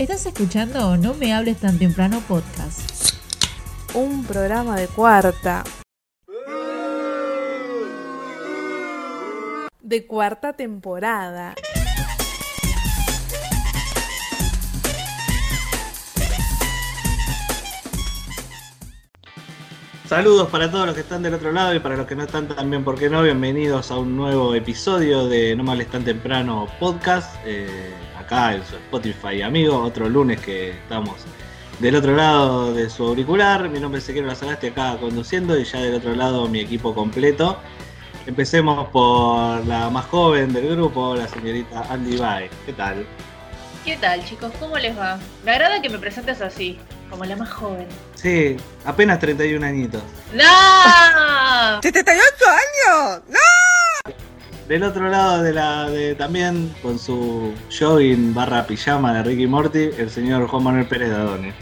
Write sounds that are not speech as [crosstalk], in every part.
Estás escuchando No me hables tan temprano podcast. Un programa de cuarta. De cuarta temporada. Saludos para todos los que están del otro lado y para los que no están también, ¿por qué no? Bienvenidos a un nuevo episodio de No Males Tan Temprano podcast, eh, acá en su Spotify amigo, otro lunes que estamos del otro lado de su auricular. Mi nombre es Ezequiel Lazagasti acá conduciendo y ya del otro lado mi equipo completo. Empecemos por la más joven del grupo, la señorita Andy Bay. ¿Qué tal? ¿Qué tal, chicos? ¿Cómo les va? Me agrada que me presentes así, como la más joven. Sí, apenas 31 añitos. ¡No! ¡78 años! ¡No! Del otro lado de la de también con su jogging barra pijama de Ricky Morty, el señor Juan Manuel Pérez Dadone.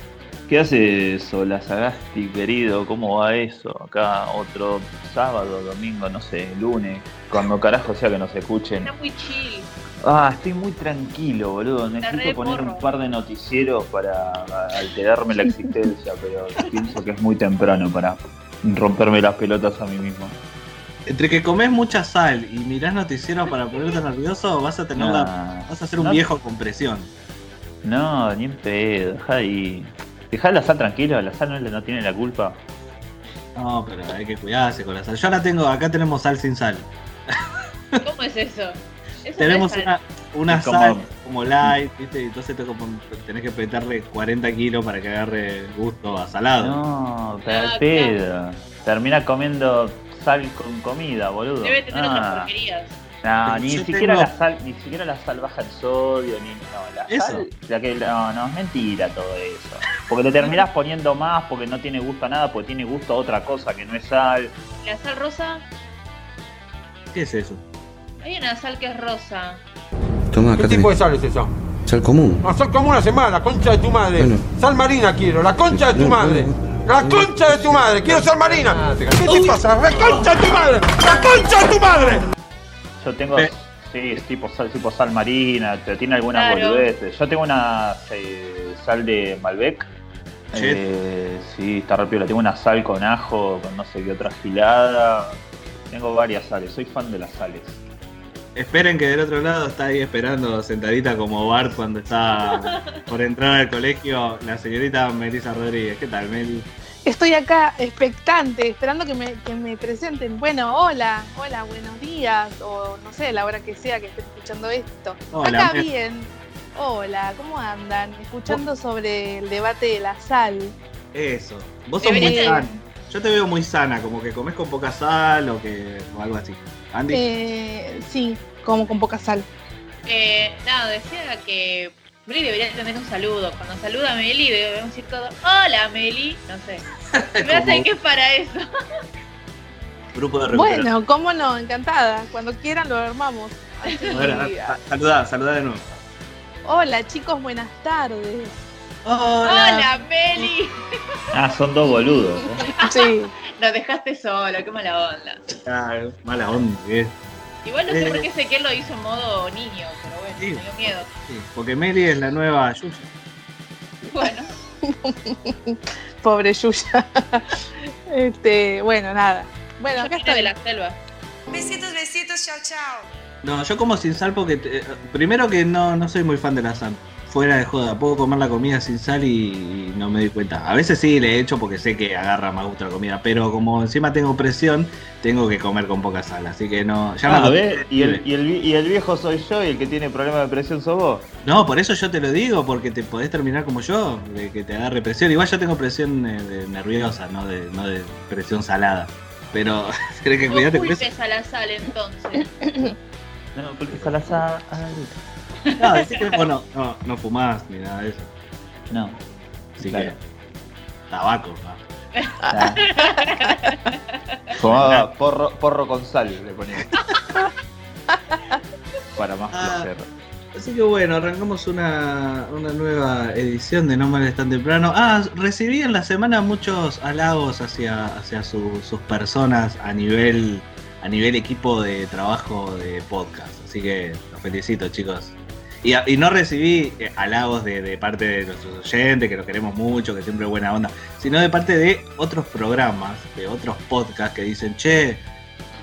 ¿Qué hace eso, la Sagasti, querido? ¿Cómo va eso? Acá otro sábado, domingo, no sé, lunes, cuando carajo sea que nos escuchen. Está muy chill. Ah, estoy muy tranquilo, boludo. Necesito poner un par de noticieros para alterarme la [laughs] existencia, pero pienso que es muy temprano para romperme las pelotas a mí mismo. Entre que comes mucha sal y mirás noticieros para ponerte nervioso, vas a tener la, vas a ser un no. viejo con presión. No, ni en pedo, deja ahí. Dejá la sal tranquilo, la sal no, le- no tiene la culpa. No, pero hay que cuidarse con la sal. Yo la tengo, acá tenemos sal sin sal. ¿Cómo es eso? Eso Tenemos no es una, una como- sal como light, ¿viste? Y entonces te como- tenés que petarle 40 kilos para que agarre gusto a salado. No, pero Ah, al pedo. Termina comiendo sal con comida, boludo. Debe tener Ah. otras porquerías. No, ni siquiera tengo- la sal, ni siquiera la sal baja el sodio, ni no, la Eso. sal, la que no, no, es mentira todo eso. Porque le terminás poniendo más porque no tiene gusto a nada, porque tiene gusto a otra cosa que no es sal. La sal rosa, ¿Qué es eso? hay una sal que es rosa. Toma, ¿Qué tipo de sal es esa? Sal común. No, sal como una semana, la concha de tu madre. Bueno. Sal marina quiero, la concha de tu No, madre. no, La concha de tu madre, quiero sal marina. ¿Qué te pasa? ¡La concha de tu madre! ¡La concha de tu madre! Yo tengo, sí, es tipo sal, tipo sal marina, tiene algunas Claro. boludeces. Yo tengo una eh, sal de Malbec. Sí. Eh, sí, está re piola. Tengo una sal con ajo, con no sé qué otra gilada. Tengo varias sales, soy fan de las sales. Esperen que del otro lado está ahí esperando sentadita como Bart cuando está por entrar al colegio la señorita Melissa Rodríguez. ¿Qué tal, Mel? Estoy acá expectante, esperando que me, que me presenten. Bueno, hola, hola, buenos días, o no sé, la hora que sea que estén escuchando esto. Hola, acá bien. Hola, ¿cómo andan? Escuchando sobre el debate de la sal. Eso. Vos sos muy sana. Yo te veo muy sana, como que comes con poca sal o que o algo así. Andy. Eh, sí, como con poca sal. Eh, nada, decía que Meli debería tener un saludo. Cuando saluda a Meli debemos decir todo, hola Meli, no sé. [laughs] Me hace Como que es para eso. grupo de. Bueno, cómo no, encantada. Cuando quieran lo armamos. Así, A ver, a- a- saludá, saludá de nuevo. Hola chicos, buenas tardes. Hola Meli. Ah, son dos boludos. ¿eh? Sí, [laughs] Nos dejaste solo, qué mala onda. Ah, mala onda, ¿qué? Igual no sé Eh. por qué Ezequiel lo hizo en modo niño, pero bueno, Sí. me dio miedo. Sí, porque Meli es la nueva Yuya. Bueno, [laughs] pobre Yuya. [laughs] Este, bueno, nada. Bueno, yo acá vine de estoy. la selva. Besitos, besitos, chao, chao. No, yo como sin sal porque te- primero que no, no soy muy fan de la sal. Fuera de joda, puedo comer la comida sin sal y, y no me doy cuenta. A veces sí le he hecho porque sé que agarra más gusto la comida, pero como encima tengo presión, tengo que comer con poca sal, así que no. Ya Ah, me ¿ves? ¿Y el, y, el, vi- y el viejo soy yo y el que tiene problema de presión sos vos. No, por eso yo te lo digo, porque te podés terminar como yo, de que te agarre presión. Igual yo tengo presión eh, nerviosa, no de, no de presión salada. Pero [laughs] tenés que No cuidarte con eso. [coughs] culpes a la sal entonces. No, porque es a la sal. [laughs] No, decís que vos no, no, no fumás ni nada de eso. No. Así Claro. que. Tabaco, ¿no? Ah. Fumaba porro, porro con sal, le ponía. Para más Ah. placer. Así que bueno, arrancamos una, una nueva edición de No Males Tan Temprano. Ah, recibí en la semana muchos halagos hacia, hacia su- sus personas a nivel, a nivel equipo de trabajo de podcast. Así que los felicito, chicos. Y, no recibí eh, halagos de, de parte de nuestros oyentes, que los queremos mucho, que siempre es buena onda, sino de parte de otros programas, de otros podcasts que dicen, che,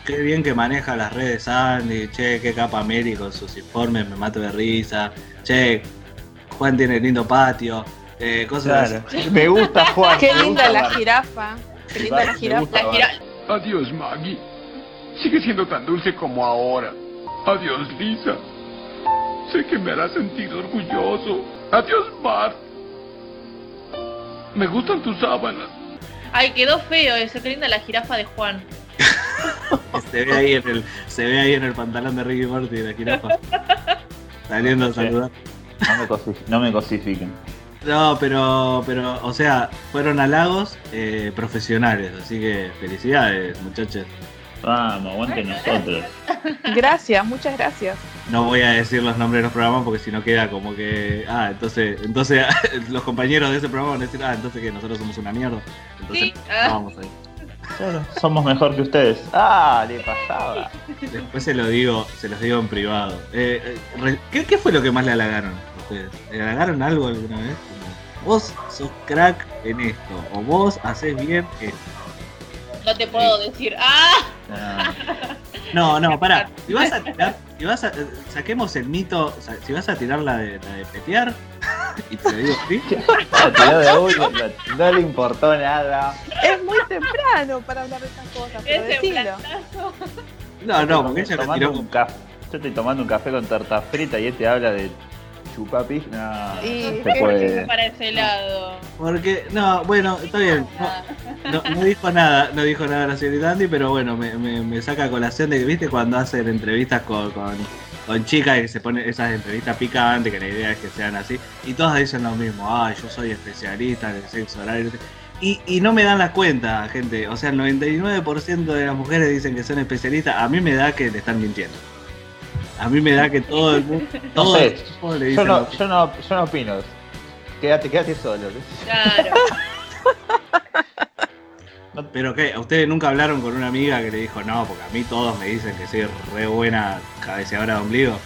qué bien que maneja las redes Andy, che, qué capa Mary con sus informes, me mato de risa, che, Juan tiene lindo patio, eh, cosas Claro. así. [laughs] Me gusta Juan. Qué linda la jirafa. Qué linda la jirafa. La Adiós, Maggie. Sigue siendo tan dulce como ahora. Adiós, Lisa. Sé que me hará sentir orgulloso. Adiós, Bart. Me gustan tus sábanas. Ay, quedó feo eso, qué linda la jirafa de Juan. [laughs] Se ve ahí en el, se ve ahí en el pantalón de Ricky Morty la jirafa. Saliendo a saludar. No me, cosi- no me cosifiquen. No, pero, pero, o sea, fueron halagos eh, profesionales, así que felicidades, muchachos. Vamos, aguante nosotros. [laughs] Gracias, muchas gracias. No voy a decir los nombres de los programas porque si no queda como que, ah, entonces, entonces [laughs] los compañeros de ese programa van a decir, ah, entonces que nosotros somos una mierda. Entonces, Sí, no vamos ahí. Claro, somos mejor que ustedes. Ah, le pasaba. Después se lo digo, se los digo en privado. Eh, eh, ¿qué, qué fue lo que más le halagaron a ustedes? ¿Le halagaron algo alguna vez? Vos sos crack en esto, o vos haces bien esto. No te puedo decir, ¡ah! No, no, pará. [laughs] Si vas a tirar, si vas a, saquemos el mito, o sea, si vas a tirar la de, la de petear, [laughs] y te lo digo así, [laughs] la tiró de uno, no, no le importó nada. Es muy temprano para hablar de estas cosas, pero decilo. no, no, porque ella tomando tiró con café. Yo estoy tomando un café con tarta frita y este habla de chupapis. No, Y no qué se puede. Para ese lado. Porque, no, bueno, está bien. No, no, no dijo nada, no dijo nada la señorita Andy, pero bueno, me, me, me saca a colación de que, viste, cuando hacen entrevistas con, con, con chicas que se ponen esas entrevistas picantes, que la idea es que sean así, y todas dicen lo mismo, ay, yo soy especialista en el sexo oral. Y, y no me dan la cuenta, gente. O sea, el 99% de las mujeres dicen que son especialistas. A mí me da que le están mintiendo. A mí me da que todo el mundo, [laughs] todo sé, el mundo le Yo no, lo yo no, yo no opino. Quédate, quédate solo. Claro. [laughs] Pero qué, ¿a ustedes nunca hablaron con una amiga que le dijo, no, porque a mí todos me dicen que soy re buena cabeceadora de ombligo?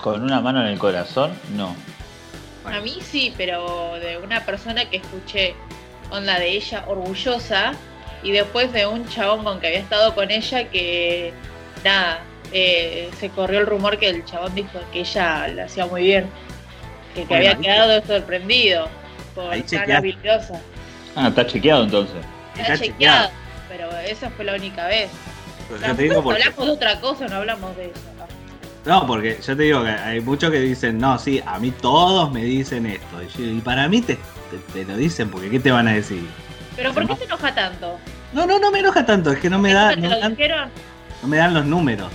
Con una mano en el corazón, no. A mí sí, pero de una persona que escuché onda de ella orgullosa y después de un chabón con que había estado con ella que nada, eh, se corrió el rumor que el chabón dijo que ella lo hacía muy bien, que, que Bueno, había quedado sorprendido por Ahí tan habilidosa. Ah, está chequeado entonces. Está Está chequeado, pero esa fue la única vez. Porque, Hablamos de otra cosa, no hablamos de eso. No, porque yo te digo que hay muchos que dicen, no, sí, a mí todos me dicen esto. Y, yo- y para mí te, te- te lo dicen porque ¿qué te van a decir? Pero ¿por qué se enoja tanto? No, no, no me enoja tanto, es que no me, da, ¿Nunca no, te dan, dijeron? no me dan los números.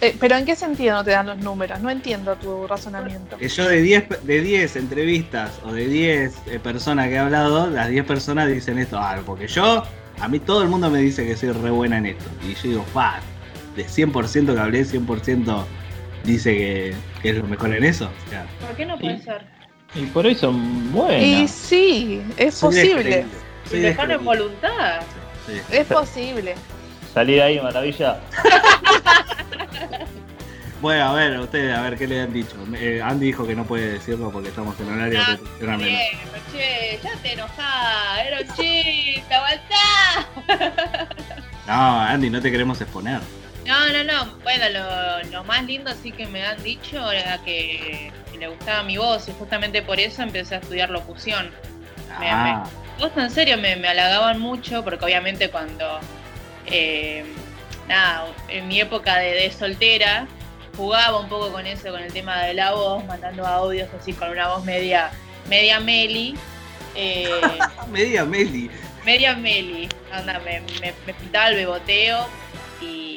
Eh, pero ¿en qué sentido no te dan los números? No entiendo tu razonamiento. Que yo de 10 pe- de 10 entrevistas o de 10 eh, personas que he hablado, las 10 personas dicen esto. Ah, porque yo, a mí todo el mundo me dice que soy re buena en esto. Y yo digo, pa, de 100% que hablé, 100% dice que, que es lo mejor en eso. O sea, ¿Por qué no puede Sí. ser? Y por ahí son buenas. Y sí, es soy posible. Si le ponen voluntad. Sí. Es posible. Salir ahí, maravilla. [laughs] Bueno, a ver, ustedes, a ver qué le han dicho. Eh, Andy dijo que no puede decirlo porque estamos en horario Ah, de. Bien, che, ya te enojás, era un chiste, aguantá. No, Andy, no te queremos exponer. No, no, no, bueno, lo, lo más lindo sí que me han dicho era que, que le gustaba mi voz y justamente por eso empecé a estudiar locución. Me- Ah, Vos en serio me, me halagaban mucho porque obviamente cuando, eh, nada, en mi época de, de soltera, jugaba un poco con eso, con el tema de la voz, mandando audios así con una voz media, media meli. eh, [laughs] media Meli. media meli, anda, me, me, me pintaba el beboteo y,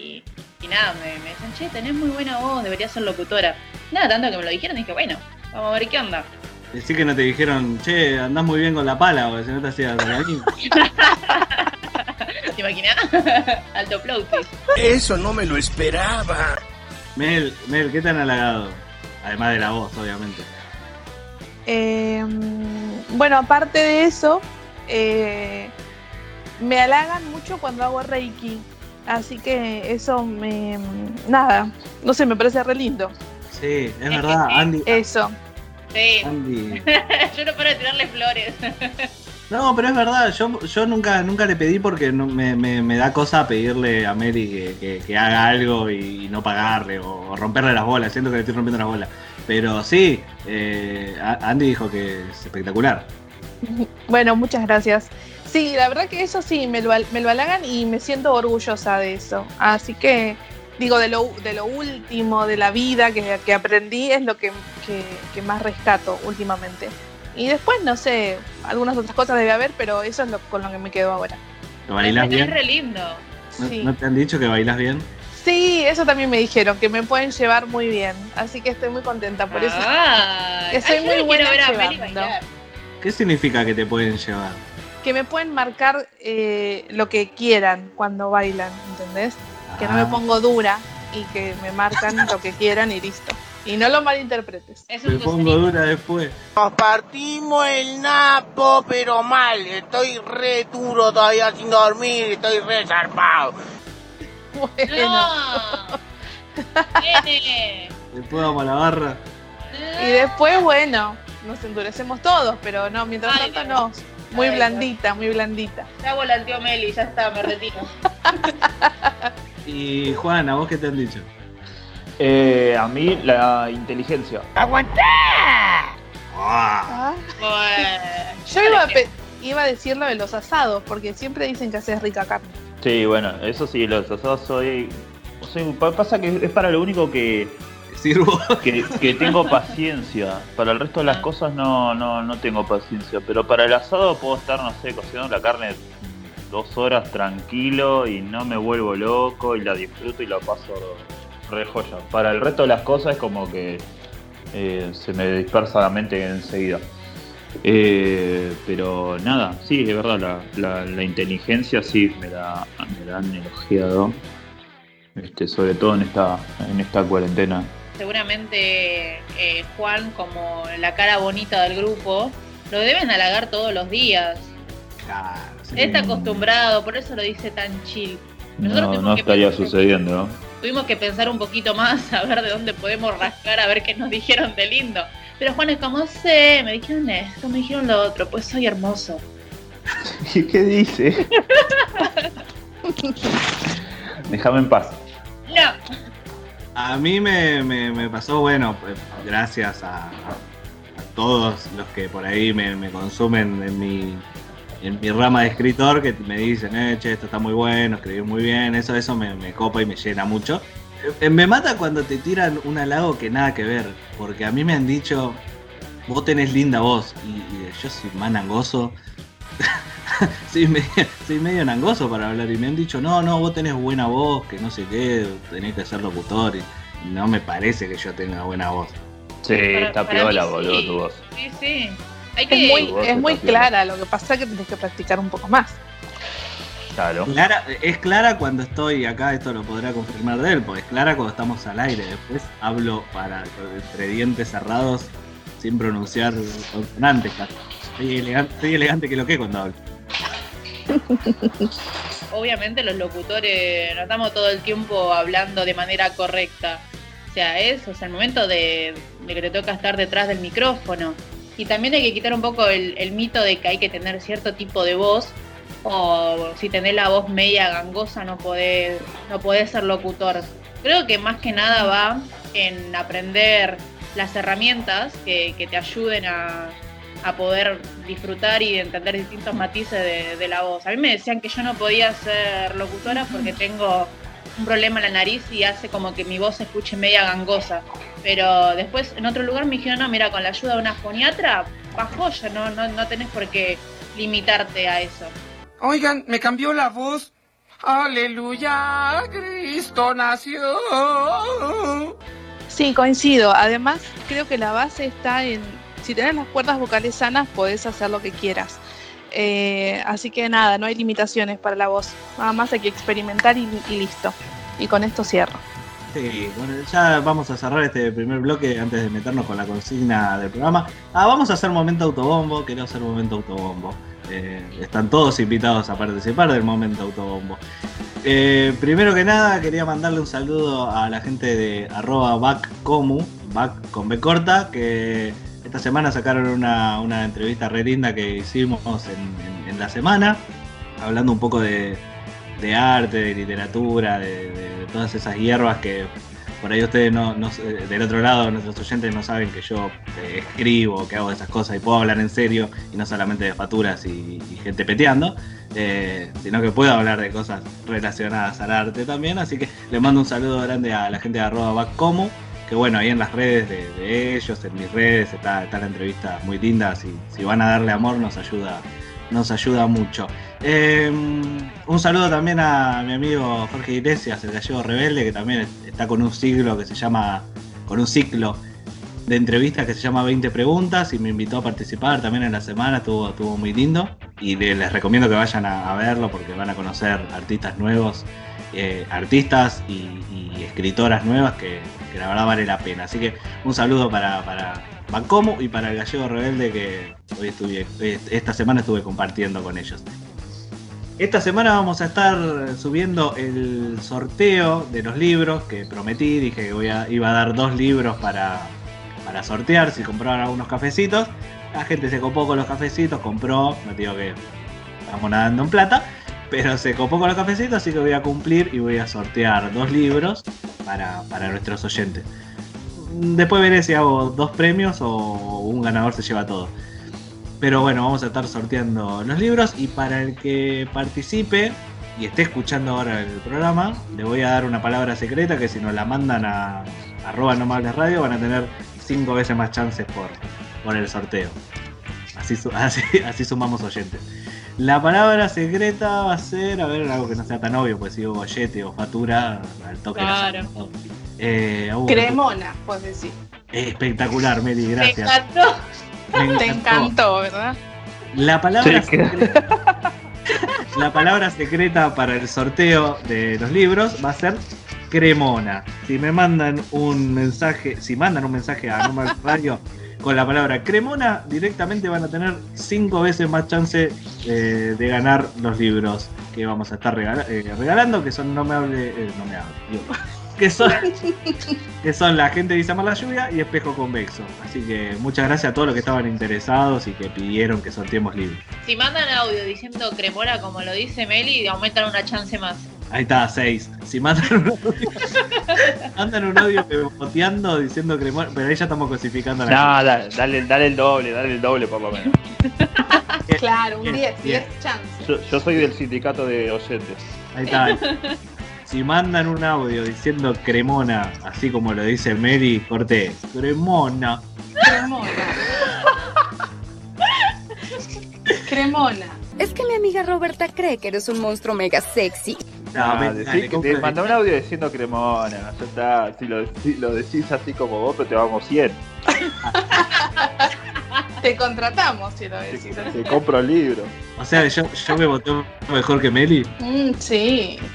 y nada, me, me decían, che, tenés muy buena voz, deberías ser locutora. Nada, tanto que me lo dijeron, dije, bueno, vamos a ver qué onda. Decí que no te dijeron, che, andás muy bien con la pala, porque si no te hacías la. [laughs] ¿Te imaginas? [laughs] Alto. Eso no me lo esperaba. Mel, Mel, ¿qué te han halagado? Además de la voz, obviamente. Eh, bueno, aparte de eso, eh, me halagan mucho cuando hago Reiki. Así que eso me. Nada, no sé, me parece re lindo. Sí, es verdad, Andy. Eso. Sí. Andy. [laughs] Yo no paro de tirarle flores. [laughs] No, pero es verdad, yo, yo nunca, nunca le pedí porque no, me, me- me da cosa pedirle a Mary que, que- que haga algo y, no pagarle o, romperle las bolas, siento que le estoy rompiendo las bolas. Pero sí, eh, Andy dijo que es espectacular. [laughs] Bueno, muchas gracias. Sí, la verdad que eso sí, me lo, me lo halagan y me siento orgullosa de eso. Así que, digo, de lo, de lo último de la vida que, que aprendí es lo que, que- que más rescato últimamente. Y después, no sé, algunas otras cosas debe haber, pero eso es lo, con lo que me quedo ahora. ¿Lo bailás Es bien? re lindo. ¿No, Sí. no te han dicho que bailás bien? Sí, eso también me dijeron, que me pueden llevar muy bien. Así que estoy muy contenta por eso. Ay, Que soy ay, yo muy buena quiero ver a Meli llevando. bailar. ¿Qué significa que te pueden llevar? Que me pueden marcar eh, lo que quieran cuando bailan, ¿entendés? Que no me Ah, pongo dura y que me marcan lo que quieran y listo. Y no lo malinterpretes. Es Me pongo dura después. Nos partimos el napo, pero mal. Estoy re duro todavía sin dormir. Estoy re zarpado. [laughs] Bueno. No. Después vamos a la barra. Y después, bueno, nos endurecemos todos, pero no, mientras Ay, tanto no. Muy Ay, blandita, muy blandita. Ya volanteó Meli, ya está, me retiro. [laughs] Y Juan, ¿a vos qué te han dicho? Eh, a mí la inteligencia. Ah, Ah, Bueno. Yo iba a, iba a decir lo de los asados, porque siempre dicen que haces rica carne. Sí, bueno, eso sí, los asados soy... soy pa- pasa que es para lo único que, que tengo paciencia. Para el resto de las cosas no, no, no tengo paciencia. Pero para el asado puedo estar, no sé, cocinando la carne dos horas tranquilo y no me vuelvo loco y la disfruto y la paso re joya. Para el resto de las cosas es como que eh, se me dispersa la mente enseguida. Eh, pero nada, sí, es verdad, la, la- la inteligencia sí me la, me la han elogiado. Este, sobre todo en esta, en esta cuarentena. Seguramente eh, Juan, como la cara bonita del grupo, lo deben halagar todos los días. Claro, sí. Está acostumbrado, por eso lo dice tan chill. Nosotros No, tuvimos no que estaría pensar- sucediendo, ¿no? Tuvimos que pensar un poquito más, [laughs] a ver de dónde podemos rascar, a ver qué nos dijeron de lindo. Pero Juan es como, sé, me dijeron esto, me dijeron lo otro, pues soy hermoso. [laughs] ¿Qué dice? [laughs] Déjame en paz. No, A mí me, me- pasó, bueno, pues, gracias a, todos los que por ahí me, me consumen en mi, en mi rama de escritor, que me dicen, eh, che, esto está muy bueno, escribís muy bien, eso, eso me, me copa y me llena mucho. Eh, Me mata cuando te tiran un halago que nada que ver, porque a mí me han dicho, vos tenés linda voz, y, y yo soy más nangoso. [laughs] soy, medio, soy medio nangoso para hablar y me han dicho, no, no, vos tenés buena voz, que no sé qué, tenés que ser locutor. Y no me parece que yo tenga buena voz. Sí, Para- está para piola, mí boludo, sí. tu voz. sí, sí. Hay que... Es muy, es clara, lo que pasa es que tenés que practicar un poco más. Claro. Clara, es clara cuando estoy acá, esto lo podrá confirmar de él, porque es clara cuando estamos al aire. Después hablo para entre dientes cerrados sin pronunciar consonantes. casi. Soy elegante, soy elegante que lo que cuando hablo. [laughs] obviamente los locutores no estamos todo el tiempo hablando de manera correcta. O sea, es, o sea, el momento de, que te toca estar detrás del micrófono. Y también hay que quitar un poco el, mito de que hay que tener cierto tipo de voz. O si tenés la voz media gangosa no podés, no podés ser locutor. Creo que más que nada va en aprender las herramientas que te ayuden a, a poder disfrutar y entender distintos matices de, de la voz. A mí me decían que yo no podía ser locutora porque tengo un problema en la nariz y hace como que mi voz se escuche media gangosa. Pero después en otro lugar me dijeron, no, mira, con la ayuda de una foniatra, va joya, no, no, no tenés por qué limitarte a eso. Oigan, me cambió la voz. Aleluya, Cristo nació. Sí, coincido. Además, creo que la base está en, si tenés las cuerdas vocales sanas, podés hacer lo que quieras. Eh, así que nada, no hay limitaciones para la voz. Nada más hay que experimentar y, listo. Y con esto cierro. Sí, bueno, ya vamos a cerrar este primer bloque antes de meternos con la consigna del programa. Ah, vamos a hacer momento autobombo, quiero hacer momento autobombo. Eh, están todos invitados a participar del momento autobombo. Eh, primero que nada, quería mandarle un saludo a la gente de arroba backcomu, back con B corta, que esta semana sacaron una, entrevista re linda que hicimos en, la semana, hablando un poco de, arte, de literatura, de, todas esas hierbas que por ahí ustedes no, no- eh, del otro lado, nuestros oyentes no saben que yo eh, escribo, que hago esas cosas y puedo hablar en serio y no solamente de facturas y, y gente peteando, eh, sino que puedo hablar de cosas relacionadas al arte también. Así que le mando un saludo grande a la gente de arroba backcomu, que bueno, ahí en las redes de, ellos, en mis redes, está, está la entrevista muy linda. Si, si van a darle amor, nos ayuda, nos ayuda mucho. Eh, un saludo también a mi amigo Jorge Iglesias, el gallego rebelde, que también está con un siglo que se llama, con un ciclo de entrevistas que se llama 20 preguntas y me invitó a participar también en la semana, estuvo, estuvo muy lindo y le- les recomiendo que vayan a, verlo porque van a conocer artistas nuevos, eh, artistas y escritoras nuevas que, que la verdad vale la pena. Así que un saludo para, para Bancomo y para el gallego rebelde que hoy estuve, hoy- esta semana estuve compartiendo con ellos. Esta semana vamos a estar subiendo el sorteo de los libros que prometí, dije que voy a- iba a dar dos libros para, para sortear si compraban algunos cafecitos. La gente se copó con los cafecitos, compró, no digo que estamos nadando en plata, pero se copó con los cafecitos, así que voy a cumplir y voy a sortear dos libros para, nuestros oyentes. Después veré si hago dos premios o un ganador se lleva todo. Pero bueno, vamos a estar sorteando los libros y para el que participe y esté escuchando ahora el programa, le voy a dar una palabra secreta que si nos la mandan a arroba no me hables radio van a tener cinco veces más chances por, por el sorteo. Así [laughs] sumamos oyentes. La palabra secreta va a ser, a ver, algo que no sea tan obvio, pues si digo gollete o fatura, al toque la Claro. todo. Eh, Hugo, Cremona, puedes decir. Espectacular, Meli, Me gracias. encantó. Me Te encantó. ¿verdad? La palabra, Sí, que- secreta, la palabra secreta para el sorteo de los libros va a ser cremona. Si me mandan un mensaje, si mandan un mensaje a Número Radio con la palabra cremona, directamente van a tener cinco veces más chance eh, de ganar los libros que vamos a estar regala- eh, regalando, que son No me hable, eh, no me hable, digo, [laughs] que son, [laughs] que son La gente dice amar la lluvia y Espejo convexo. Así que muchas gracias a todos los que estaban interesados y que pidieron que sorteemos libros. Si mandan audio diciendo cremora como lo dice Meli, aumentan una chance más. Ahí está, 6. Si mandan un audio, [laughs] mandan un audio boteando diciendo cremona, pero ahí ya estamos cosificando a la No, da- dale, dale el doble, dale el doble por lo menos. [laughs] Claro, un Bien, 10, bien. 10 chances. Yo, yo soy del sindicato de oyentes. Ahí está. [laughs] Si mandan un audio diciendo cremona, así como lo dice Mary, corté. Cremona. Cremona. Cremona. Es que mi amiga Roberta cree que eres un monstruo mega sexy. No, Ah, ven, decí- dale, te mandá un audio diciendo cremona, ya está. Si lo, si lo decís así como vos, pero te vamos 100. [laughs] Te contratamos si lo decís así. Te compro el libro. O sea, yo, yo me voté mejor que Meli. Mm, sí. [laughs]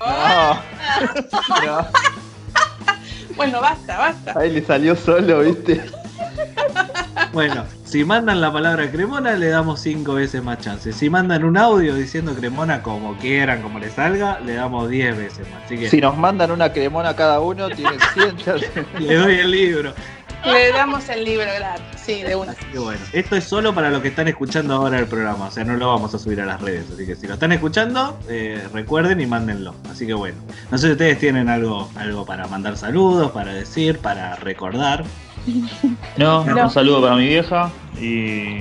No. [laughs] No, Bueno, basta, basta. ahí le salió solo, ¿viste? Bueno, si mandan la palabra cremona, le damos cinco veces más chances. Si mandan un audio diciendo cremona como quieran, como les salga, le damos 10 veces más. Así que Si nos mandan una cremona cada uno, tienen 100 [laughs] chances. le doy el libro. Le damos el libro gratis. Sí, de una. Así que bueno, esto es solo para los que están escuchando ahora el programa, o sea, no lo vamos a subir a las redes. Así que si lo están escuchando, eh, recuerden y mándenlo. Así que bueno, no sé si ustedes tienen algo, algo para mandar saludos, para decir, para recordar. No, No. un saludo para mi vieja y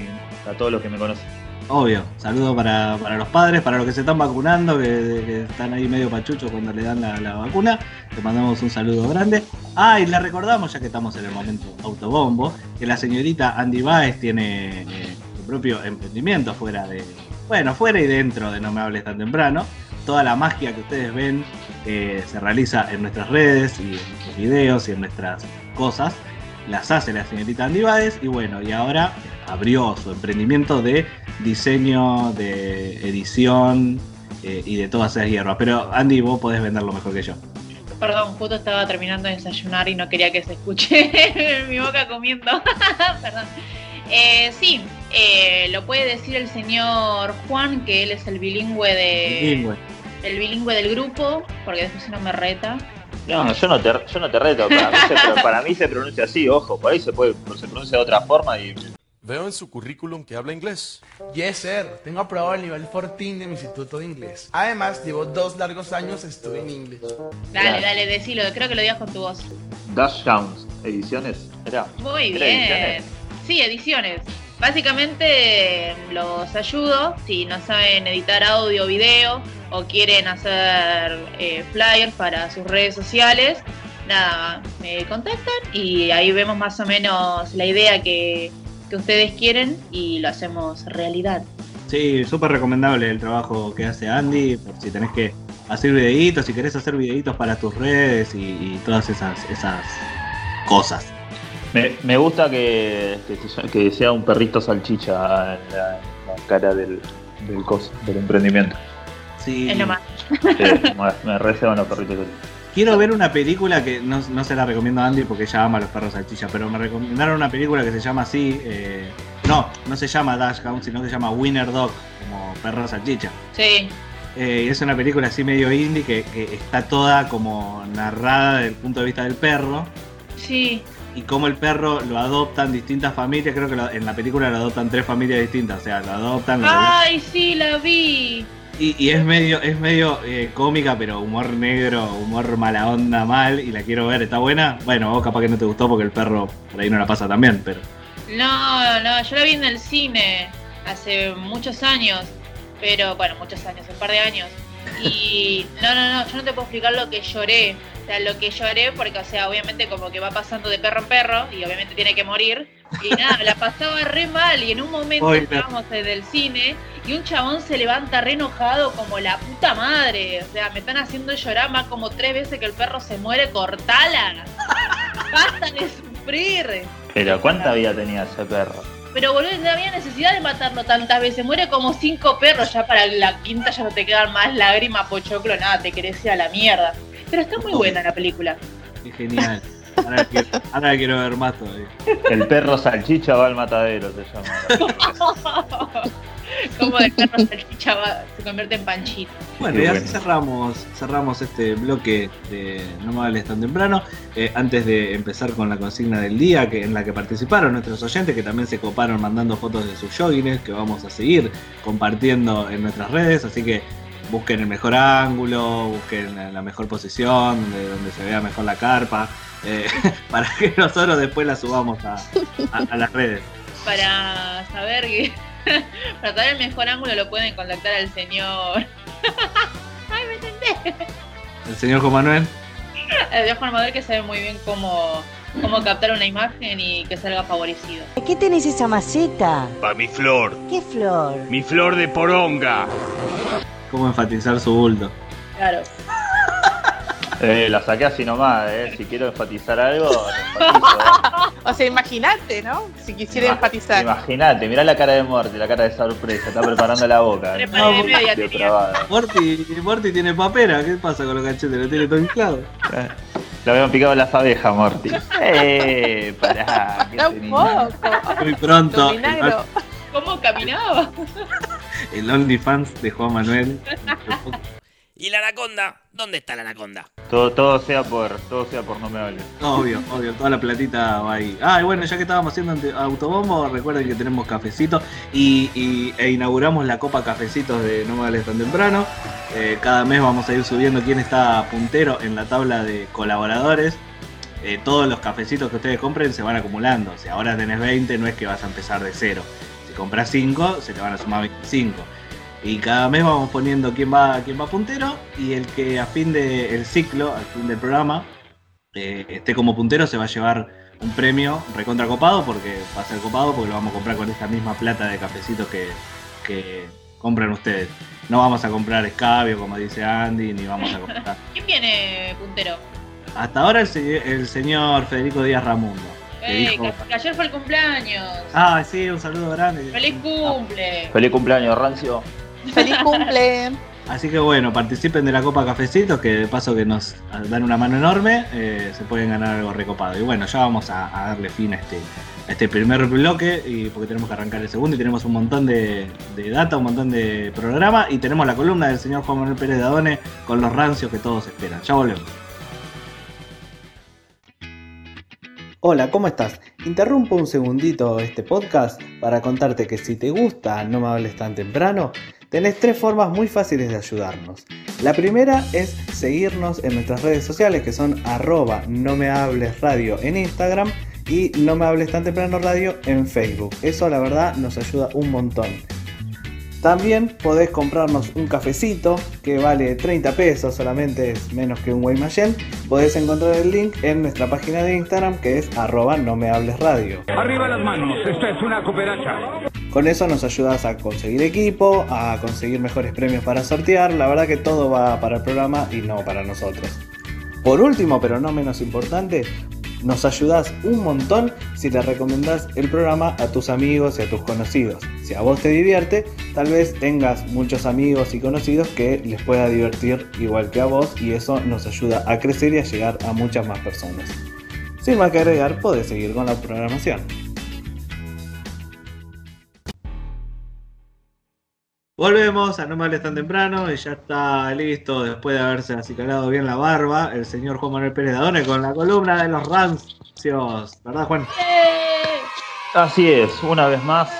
a todos los que me conocen. Obvio, saludos para, para los padres, para los que se están vacunando, que, están ahí medio pachuchos cuando le dan la, la vacuna. Les mandamos un saludo grande. Ah, y le recordamos, ya que estamos en el momento autobombo, que la señorita Andy Baez tiene eh, su propio emprendimiento fuera de. Bueno, fuera y dentro de No Me Hables Tan Temprano. Toda la magia que ustedes ven eh, se realiza en nuestras redes y en nuestros videos y en nuestras cosas. Las hace la señorita Andy Baez y bueno, y ahora abrió su emprendimiento de diseño, de edición eh, y de todas esas hierbas. Pero Andy, vos podés venderlo mejor que yo. Perdón, justo estaba terminando de desayunar y no quería que se escuche [laughs] mi boca comiendo. [laughs] Perdón. Eh, sí, Eh, lo puede decir el señor Juan, que él es el bilingüe de. Bilingüe. El bilingüe del grupo, porque después si no me reta. No, yo no te, yo no te reto. Para mí, se, para mí se pronuncia así, ojo. Por ahí se, puede, se pronuncia de otra forma y. Veo en su currículum que habla inglés. Yes, sir. Tengo aprobado el nivel 14 de mi instituto de inglés. Además, llevo dos largos años estudiando inglés. Dale, dale, decilo. Creo que lo digas con tu voz. Dash Downs, ediciones. Era. Muy ¿Era bien. ediciones? Sí, ediciones. Básicamente los ayudo si no saben editar audio o video o quieren hacer eh, flyers para sus redes sociales. Nada, me contactan y ahí vemos más o menos la idea que, que ustedes quieren y lo hacemos realidad. Sí, súper recomendable el trabajo que hace Andy, por si tenés que hacer videitos, si querés hacer videitos para tus redes y, y todas esas, esas cosas. Me, me gusta que, que, se- que sea un perrito salchicha en la, en la cara del, del coso, del emprendimiento. Sí. Es lo más. Sí, me, receban los perritos salchicha. Quiero ver una película que no, no se la recomiendo a Andy porque ella ama a los perros salchicha, pero me recomendaron una película que se llama así. eh, no, no se llama Dash Hound, sino que se llama Winner Dog, como perro salchicha. Sí. Eh, y es una película así medio indie que, que está toda como narrada desde el punto de vista del perro. Sí. Y cómo el perro lo adoptan distintas familias, creo que lo- en la película lo adoptan tres familias distintas, o sea, lo adoptan, lo Ay, sí, la vi. y, y es medio, es medio eh, cómica, pero humor negro, humor mala onda mal, y la quiero ver, ¿está buena? Bueno, vos capaz que no te gustó porque el perro por ahí no la pasa tan bien, pero. No, no, yo la vi en el cine hace muchos años, pero bueno, muchos años, un par de años. Y no, no, no, yo no te puedo explicar lo que lloré. O sea, lo que lloré, porque, o sea, obviamente como que va pasando de perro en perro y obviamente tiene que morir. Y nada, la pasaba re mal y en un momento estábamos en el cine y un chabón se levanta re enojado como la puta madre. O sea, me están haciendo llorar más como tres veces que el perro se muere, cortala. Basta de sufrir. Pero ¿cuánta vida tenía ese perro? Pero boludo, no había necesidad de matarlo tantas veces. Muere como cinco perros, ya para la quinta ya no te quedan más lágrimas, pochoclo, nada, te crece a la mierda. Pero está muy buena la película. Qué genial. Ahora quiero, ahora quiero ver más todavía. El perro salchicha va al matadero, se llama. [laughs] [laughs] como de perro salchicha va- se convierte en panchito. Bueno, y así bueno. cerramos, cerramos este bloque de No me hables tan temprano. Eh, antes de empezar con la consigna del día, que en la que participaron nuestros oyentes, que también se coparon mandando fotos de sus joggings, que vamos a seguir compartiendo en nuestras redes. Así que busquen el mejor ángulo, busquen la, la mejor posición, donde, donde se vea mejor la carpa, eh, [laughs] para que nosotros después la subamos a, a- a las redes. Para saber que. [laughs] para saber el mejor ángulo lo pueden contactar al señor. [laughs] Ay, me entendé. El señor Juan Manuel. [laughs] El de Juan Manuel que sabe muy bien cómo, cómo captar una imagen y que salga favorecido. ¿Qué tenés esa maceta? Pa' mi flor. ¿Qué flor? Mi flor de poronga. Cómo enfatizar su bulto. Claro. Eh, la saqué así nomás, eh. Si quiero enfatizar algo, lo enfatizo, [laughs] O sea, imagínate, ¿no? Si quisiera Ima- enfatizar. Imagínate, mirá la cara de Morty, la cara de sorpresa, está preparando la boca. No, Morty. Morty, tiene papera, ¿qué pasa con los cachetes? ¿Lo tiene todo inflado? Lo habían picado las abejas, Morty. Eh, pará. ¿qué un poco. Muy pronto. ¿Cómo caminaba? el OnlyFans de Juan Manuel. [laughs] ¿Y la anaconda? ¿Dónde está la anaconda? Todo, todo sea por, todo sea por no me hables. Obvio, obvio, toda la platita va ahí. Ah, y bueno, ya que estábamos haciendo autobombo, recuerden que tenemos cafecito y- e inauguramos la Copa Cafecitos de No Me Hables Tan Temprano. Eh, cada mes vamos a ir subiendo quién está puntero en la tabla de colaboradores. Eh, todos los cafecitos que ustedes compren se van acumulando. Si ahora tenés 20, no es que vas a empezar de cero. Si compras 5, se te van a sumar 25. Y cada mes vamos poniendo quién va, quién va puntero y el que a fin del ciclo, al fin del programa, eh, esté como puntero se va a llevar un premio recontra copado porque va a ser copado porque lo vamos a comprar con esta misma plata de cafecitos que, que compran ustedes. No vamos a comprar escabio como dice Andy, ni vamos a comprar. [laughs] ¿Quién viene puntero? Hasta ahora el, se- el señor Federico Díaz Ramundo. que Eh, dijo- que, que ayer fue el cumpleaños. Ah, sí, un saludo grande. ¡Feliz cumple! Feliz cumpleaños, Rancio. Feliz cumple. Así que bueno, participen de la Copa Cafecitos, que de paso que nos dan una mano enorme, eh, se pueden ganar algo recopado. Y bueno, ya vamos a, a darle fin a este, este primer bloque y porque tenemos que arrancar el segundo y tenemos un montón de, de data, un montón de programa y tenemos la columna del señor Juan Manuel Pérez de Adone con los rancios que todos esperan. Ya volvemos. Hola, ¿cómo estás? Interrumpo un segundito este podcast para contarte que si te gusta No me hables tan temprano, tenés tres formas muy fáciles de ayudarnos. La primera es seguirnos en nuestras redes sociales que son arroba no me hables radio en Instagram y no me hables tan temprano radio en Facebook. Eso la verdad nos ayuda un montón. También podés comprarnos un cafecito que vale 30 pesos, solamente es menos que un Guaymallén. Podés encontrar el link en nuestra página de Instagram que es arroba no me hables radio. Arriba las manos, esta es una cooperacha. Con eso nos ayudas a conseguir equipo, a conseguir mejores premios para sortear. La verdad que todo va para el programa y no para nosotros. Por último, pero no menos importante, nos ayudas un montón si le recomendás el programa a tus amigos y a tus conocidos. Si a vos te divierte, tal vez tengas muchos amigos y conocidos que les pueda divertir igual que a vos y eso nos ayuda a crecer y a llegar a muchas más personas. Sin más que agregar, podés seguir con la programación. Volvemos a No me hables tan temprano y ya está listo después de haberse acicalado bien la barba el señor Juan Manuel Pérez Dadone con la columna de los rancios. ¿Verdad, Juan? Así es, una vez más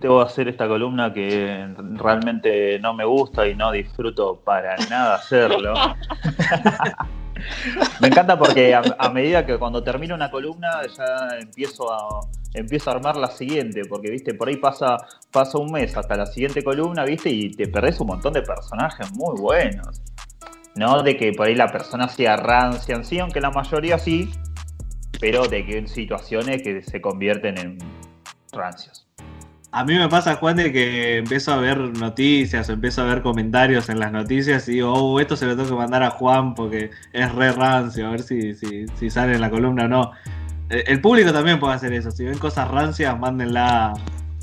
debo hacer esta columna que realmente no me gusta y no disfruto para nada hacerlo. [laughs] me encanta porque a, a medida que cuando termino una columna ya empiezo a, empiezo a armar la siguiente, porque viste, por ahí pasa, pasa un mes hasta la siguiente columna, viste, y te perdés un montón de personajes muy buenos. No de que por ahí la persona sea rancia en sí, aunque la mayoría sí, pero de que en situaciones que se convierten en rancios. A mí me pasa, Juan, de que empiezo a ver noticias empiezo a ver comentarios en las noticias y digo, oh, esto se lo tengo que mandar a Juan porque es re rancio, a ver si, si, si sale en la columna o no. Eh, El público también puede hacer eso. Si ven cosas rancias, mándenla a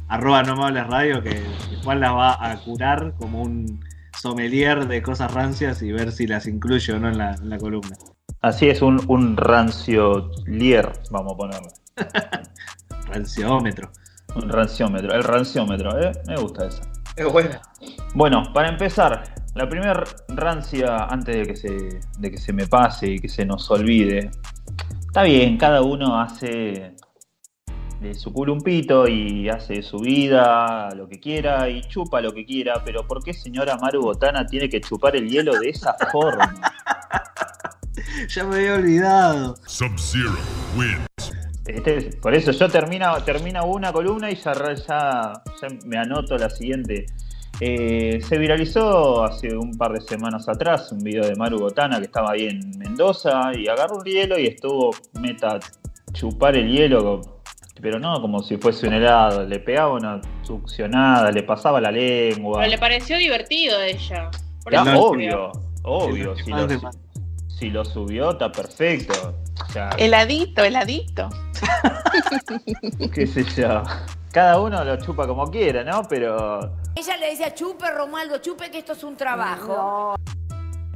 arroba no me hables radio, que Juan las va a curar como un sommelier de cosas rancias y ver si las incluye o no en la, en la columna. Así es, un, un rancio lier, vamos a ponerle. [laughs] Ranciómetro. Un ranciómetro, el ranciómetro, ¿eh? Me gusta eso. Es buena. Bueno, para empezar, la primera rancia, antes de que, se, de que se me pase y que se nos olvide, está bien, cada uno hace de su culo un pito y hace de su vida lo que quiera y chupa lo que quiera, pero ¿por qué señora Maru Botana tiene que chupar el hielo de esa [laughs] forma? Ya me había olvidado. Sub-Zero wins. Este, por eso yo termino, termina una columna y ya, ya, ya me anoto la siguiente. Eh, se viralizó hace un par de semanas atrás un video de Maru Botana que estaba ahí en Mendoza y agarró un hielo y estuvo meta chupar el hielo, pero no como si fuese un helado, le pegaba una succionada, le pasaba la lengua. Pero le pareció divertido a ella. Por Ya, eso obvio, obvio, Sí, si lo, más. si lo subió está perfecto. O sea, Heladito, heladito. qué sé yo. Cada uno lo chupa como quiera, ¿no? Pero Ella le decía, chupe, Romualdo, chupe que esto es un trabajo.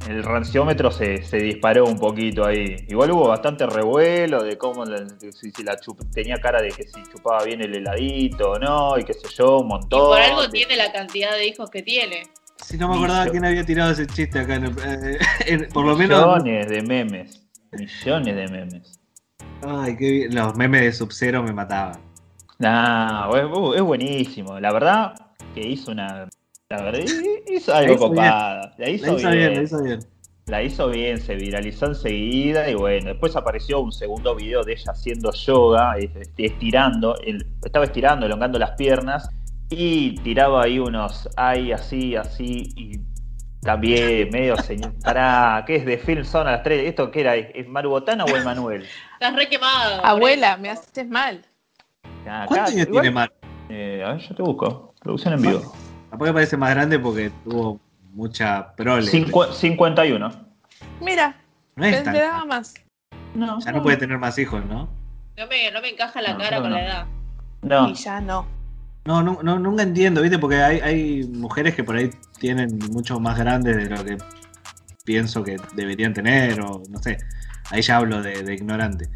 el ranciómetro se, se disparó un poquito ahí. Igual hubo bastante revuelo de cómo la- si, si la chup- tenía cara de que si chupaba bien el heladito o no, y qué sé yo, un Y montón. por algo de- tiene la cantidad de hijos que tiene. Si no me acordaba quién había tirado ese chiste acá. En el- eh, en- por lo menos. Millones de memes. Millones de memes. Ay, qué bien. Los memes de Sub-Zero me mataban. Nah, es, bu- es buenísimo. La verdad que hizo una. La verdad, hizo algo La hizo bien. copada. La hizo, La hizo bien. bien, la hizo bien. La hizo bien, se viralizó enseguida y bueno, después apareció un segundo video de ella haciendo yoga, es- estirando, estaba estirando, elongando las piernas y tiraba ahí unos ay así, así y también medio señor. Pará, ¿qué es de Film Zone a las 3? ¿Esto qué era? ¿Es es Maru Botana o Emanuel? Estás re quemado. Abuela, me haces mal. Acá, ¿Cuántos años igual- tiene Mar? Eh, a ver, yo te busco. Producción en vivo. Que parece más grande porque tuvo mucha prole. Cincu- 51. Mira, no es tan- esperaba más. No, Ya no puede tener más hijos, ¿no? No me, no me encaja la No, cara con no. la edad. No. Y ya no. No, no, no, nunca entiendo, ¿viste? Porque hay, hay mujeres que por ahí tienen mucho más grandes de lo que pienso que deberían tener, o no sé. Ahí ya hablo de, de ignorante.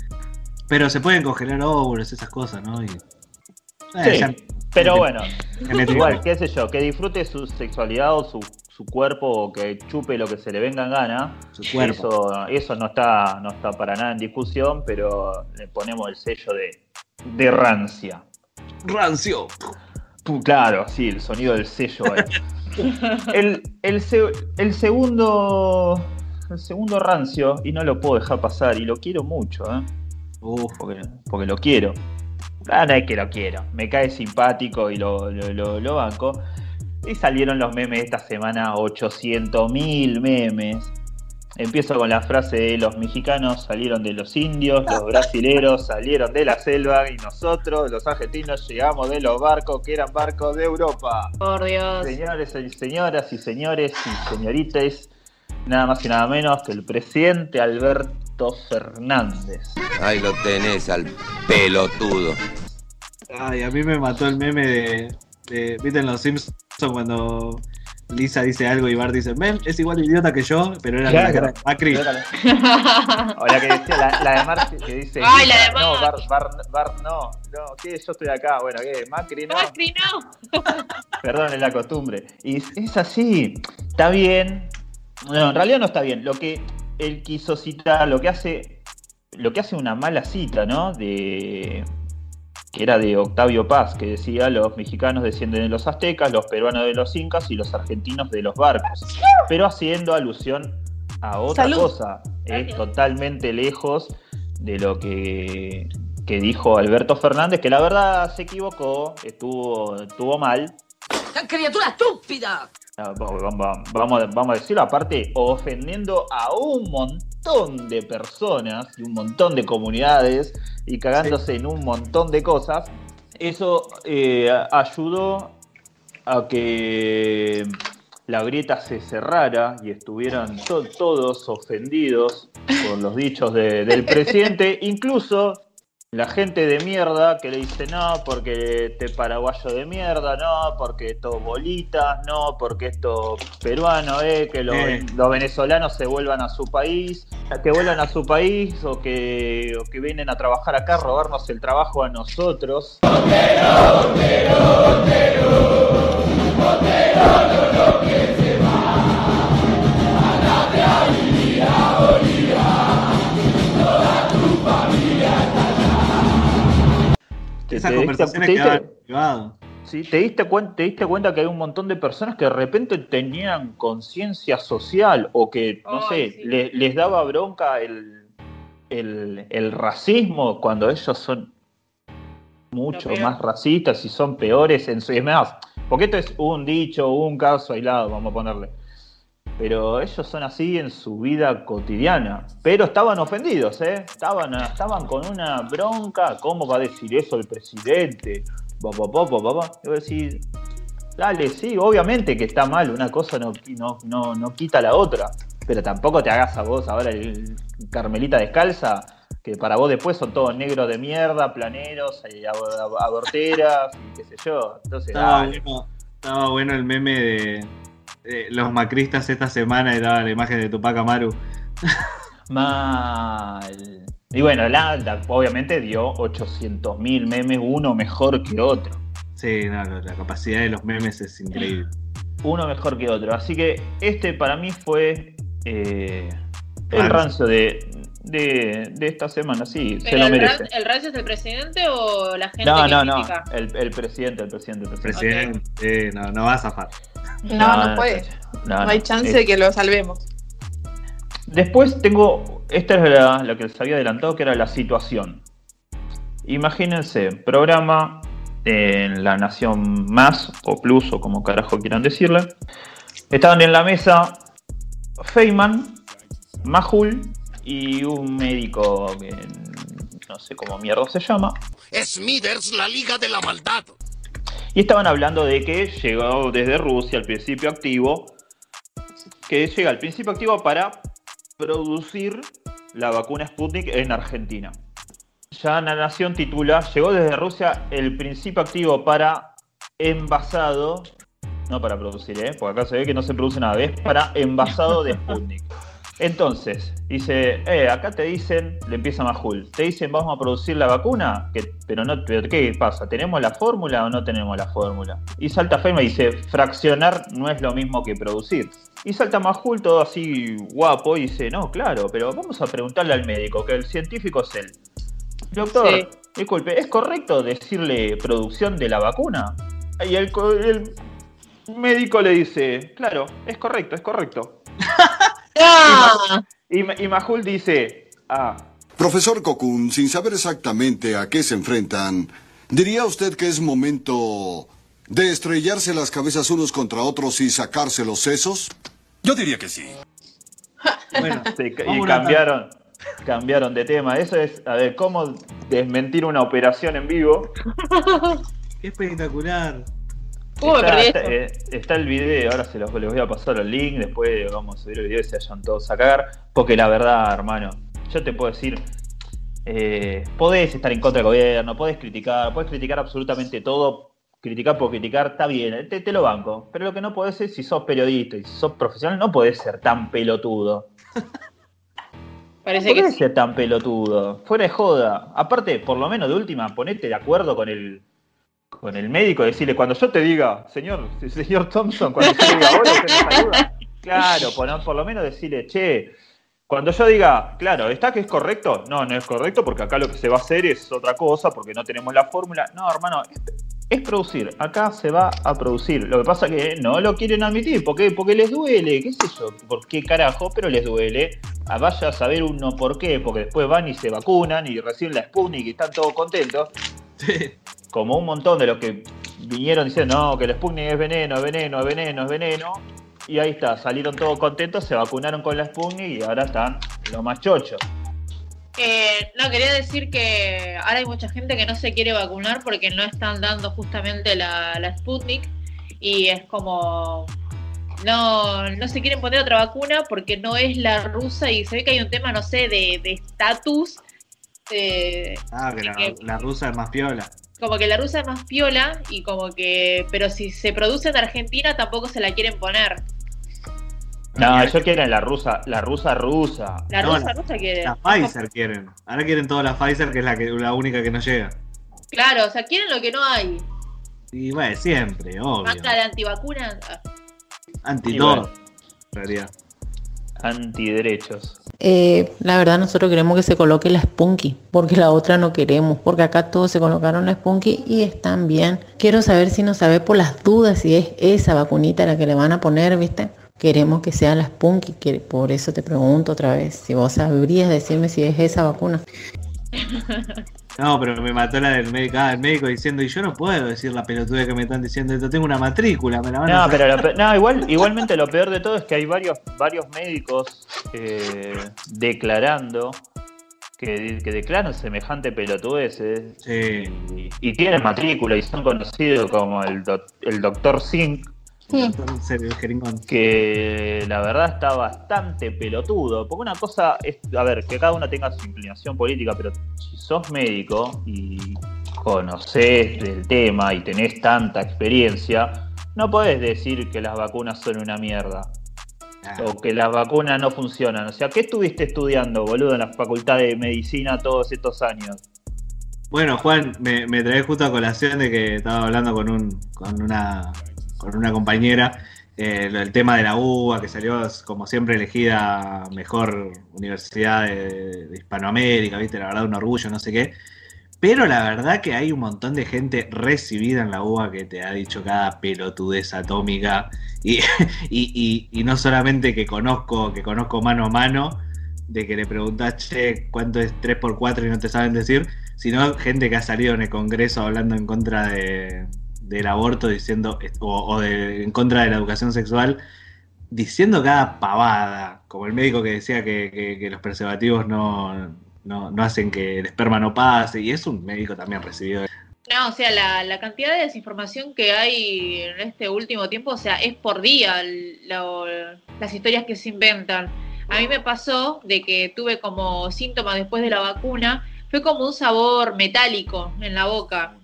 Pero se pueden congelar óvulos, esas cosas, ¿no? Y- Eh, Sí, ya- pero bueno, igual, qué sé yo, que disfrute su sexualidad o su, su cuerpo o que chupe lo que se le venga en gana. Su cuerpo. Eso, eso no está, no está para nada en discusión, pero le ponemos el sello de, de rancia. Rancio. Claro, sí, el sonido del sello ahí. [laughs] El, el, se- el segundo. El segundo rancio, y no lo puedo dejar pasar, y lo quiero mucho, ¿eh? Porque, porque lo quiero. Ah, no es que lo quiero. Me cae simpático y lo, lo, lo- lo banco. Y salieron los memes esta semana, 800.000 memes. Empiezo con la frase de los mexicanos salieron de los indios, los brasileros [laughs] salieron de la selva y nosotros, los argentinos, llegamos de los barcos que eran barcos de Europa. Por Dios. Señores y señoras y señores y señoritas, nada más y nada menos que el presidente Alberto Fernández. Ahí lo tenés al pelotudo. Ay, a mí me mató el meme de, de- ¿Viste en Los Simpsons cuando Lisa dice algo y Bart dice, Mem, es igual de idiota que yo, pero era la cara de Macri. O la que decía, la, la de Marx que dice. Ay, la de No. Bart, Bart, Bart, no, no, ¿qué? Yo estoy acá. Bueno, ¿qué? Macri, no. Macri, no. [laughs] Perdón, es la costumbre. Y es- es así, está bien. No, en realidad no está bien. Lo que él quiso citar, lo que hace, lo que hace una mala cita, ¿no? De que era de Octavio Paz, que decía los mexicanos descienden de los aztecas, los peruanos de los incas y los argentinos de los barcos. Pero haciendo alusión a otra Salud. cosa, es totalmente lejos de lo que, que dijo Alberto Fernández, que la verdad se equivocó, estuvo, estuvo mal, ¡Criatura estúpida! Ah, Vamos, vamos- a- decirlo, aparte, ofendiendo a un montón de personas y un montón de comunidades y cagándose en un montón de cosas, eso eh, ayudó a que la grieta se cerrara y estuvieran to- todos ofendidos por los dichos de- del [laughs] presidente, incluso la gente de mierda que le dice no, porque este paraguayo de mierda, no, porque esto bolitas, no, porque esto peruano, eh, que los, Eh. los venezolanos se vuelvan a su país, que vuelvan a su país o que, o que vienen a trabajar acá a robarnos el trabajo a nosotros. Te- Esas te diste- conversaciones te quedaban diste- privado. Sí, ¿te diste, cuen- te diste cuenta que hay un montón de personas que de repente tenían conciencia social o que, no sé, le- les daba bronca el, el, el racismo cuando ellos son mucho más racistas y son peores en su... Es más, porque esto es un dicho, un caso aislado, vamos a ponerle. Pero ellos son así en su vida cotidiana. Pero estaban ofendidos, ¿eh? Estaban, estaban con una bronca. ¿Cómo va a decir eso el presidente? Pa, pa, pa, pa, pa, pa. Y vos decís, dale, sí, obviamente que está mal. Una cosa no, no, no, no quita la otra. Pero tampoco te hagas a vos ahora el Carmelita descalza, que para vos después son todos negros de mierda, planeros, eh, ab- ab- aborteras y qué sé yo. Entonces, Estaba dale. bueno, estaba bueno el meme de, de los macristas esta semana y daba la imagen de Tupac Amaru. Mal. Y bueno, la, la- obviamente dio 800.000 memes, uno mejor que otro. Sí, no, no, la capacidad de los memes es increíble. Uno mejor que otro. Así que este para mí fue eh, el Rancio. de, de, de esta semana. Sí, se ¿Pero lo el, merece. ran- el rancio es el presidente o la gente No, que no, no. critica? El, el presidente, el presidente. El presidente. Presidente, eh, no, no va a zafar. No, no, puede. no, No, hay chance Es- de que lo salvemos. Después tengo, esta es la, la que les había adelantado, que era la situación. Imagínense, programa en La Nación Más, o Plus, o como carajo quieran decirle. Estaban en la mesa Feynman, Majul y un médico que no sé cómo mierda se llama. Smithers, la Liga de la Maldad. Y estaban hablando de que llegó desde Rusia el principio activo, que llega el principio activo para producir la vacuna Sputnik en Argentina. Ya la Nación titula, llegó desde Rusia el principio activo para envasado, no para producir, ¿eh? porque acá se ve que no se produce nada, es para envasado de Sputnik. Entonces, dice, eh, acá te dicen, le empieza Majul, te dicen vamos a producir la vacuna, que, pero no, pero ¿qué pasa? ¿Tenemos la fórmula o no tenemos la fórmula? Y salta Feynman y dice, fraccionar no es lo mismo que producir. Y salta Majul todo así guapo y dice, no, claro, pero vamos a preguntarle al médico, que el científico es él. Doctor, Sí. disculpe, ¿es correcto decirle producción de la vacuna? Y el, el médico le dice, claro, es correcto, es correcto. Y, Ma- y Majul dice, ah, Profesor Kokun, sin saber exactamente a qué se enfrentan, ¿diría usted que es momento de estrellarse las cabezas unos contra otros y sacarse los sesos? Yo diría que sí. [laughs] Bueno, y cambiaron, cambiaron de tema. Eso es, a ver, cómo desmentir una operación en vivo. Qué espectacular. Está, está- eh, está el video, ahora se los, les voy a pasar el link, después vamos a subir el video y se vayan todos a cagar. Porque la verdad, hermano, yo te puedo decir, eh, podés estar en contra del gobierno, podés criticar, podés criticar absolutamente todo, criticar por criticar, está bien, te, te lo banco. Pero lo que no podés es, si sos periodista y si sos profesional, no podés ser tan pelotudo. [laughs] Parece no que podés sí. ser tan pelotudo. Fuera de joda. Aparte, por lo menos de última, ponete de acuerdo con el con el médico, decirle, cuando yo te diga, señor, señor Thompson, cuando yo te diga hola, usted me. Claro, por, por lo menos decirle, che, cuando yo diga, claro, ¿está que es correcto? No, no es correcto porque acá lo que se va a hacer es otra cosa porque no tenemos la fórmula. No, hermano, es, es producir. Acá se va a producir. Lo que pasa que no lo quieren admitir. ¿Por qué? Porque les duele. ¿Qué sé yo? ¿Por qué carajo? Pero les duele. Ah, vaya a saber uno por qué. Porque después van y se vacunan y reciben la Sputnik y están todos contentos. Como un montón de los que vinieron diciendo, no, que el Sputnik es veneno, es veneno, es veneno, es veneno. Y ahí está, salieron todos contentos, se vacunaron con la Sputnik y ahora están lo más chocho. Eh, no, quería decir que ahora hay mucha gente que no se quiere vacunar porque no están dando justamente la, la Sputnik y es como no, no se quieren poner otra vacuna porque no es la rusa y se ve que hay un tema, no sé, de de estatus. eh, Ah, que la, la rusa es más piola. Como que la rusa es más piola y como que, pero si se produce en Argentina tampoco se la quieren poner. No, yo quiero la rusa, la rusa rusa. La No, rusa, rusa quiere. La Pfizer quieren. Ahora quieren toda la Pfizer, que es la, que, la única que no llega. Claro, o sea, quieren lo que no hay. Y bueno, siempre, obvio. Manda de antivacuna. ah, Anti todo, bueno. en realidad. Antiderechos. Eh, la verdad nosotros queremos que se coloque la Spunky, porque la otra no queremos, porque acá todos se colocaron la Spunky y están bien. Quiero saber si no sabe por las dudas si es esa vacunita la que le van a poner, ¿viste? Queremos que sea la Spunky, que por eso te pregunto otra vez, si vos sabrías decirme si es esa vacuna. [laughs] No, pero me mató la del médico, ah, el médico diciendo, y yo no puedo decir la pelotuda que me están diciendo. Esto, tengo una matrícula, me la van a No, hacer". pero lo no, igual, [laughs] igualmente lo peor de todo es que hay varios, varios médicos eh, declarando que, que declaran semejante pelotudez y, y tienen matrícula y son conocidos como el, doc- el doctor Zinc, El jeringón. que la verdad está bastante pelotudo. Porque una cosa es, a ver, que cada uno tenga su inclinación política, pero si sos médico y conocés del tema y tenés tanta experiencia, no podés decir que las vacunas son una mierda. O que las vacunas no funcionan. O sea, ¿qué estuviste estudiando, boludo, en la facultad de medicina todos estos años? Bueno, Juan, me, me trae justo a colación de que estaba hablando con un con una con una compañera eh, del tema de la UBA, que salió como siempre elegida mejor universidad de, Hispanoamérica, viste, la verdad un orgullo, no sé qué. Pero la verdad que hay un montón de gente recibida en la UBA que te ha dicho cada pelotudez atómica. [laughs] Y- y no solamente que conozco, que conozco mano a mano, de que le preguntás, che, ¿cuánto es 3x4 y no te saben decir? Sino gente que ha salido en el Congreso hablando en contra de, del aborto, diciendo, o, de- en contra de la educación sexual, diciendo cada pavada, como el médico que decía que, los preservativos no, no, no hacen que el esperma no pase, y es un médico también recibido. No, o sea, la, la cantidad de desinformación que hay en este último tiempo, o sea, es por día lo- las historias que se inventan. A mí me pasó de que tuve como síntoma después de la vacuna, fue como un sabor metálico en la boca.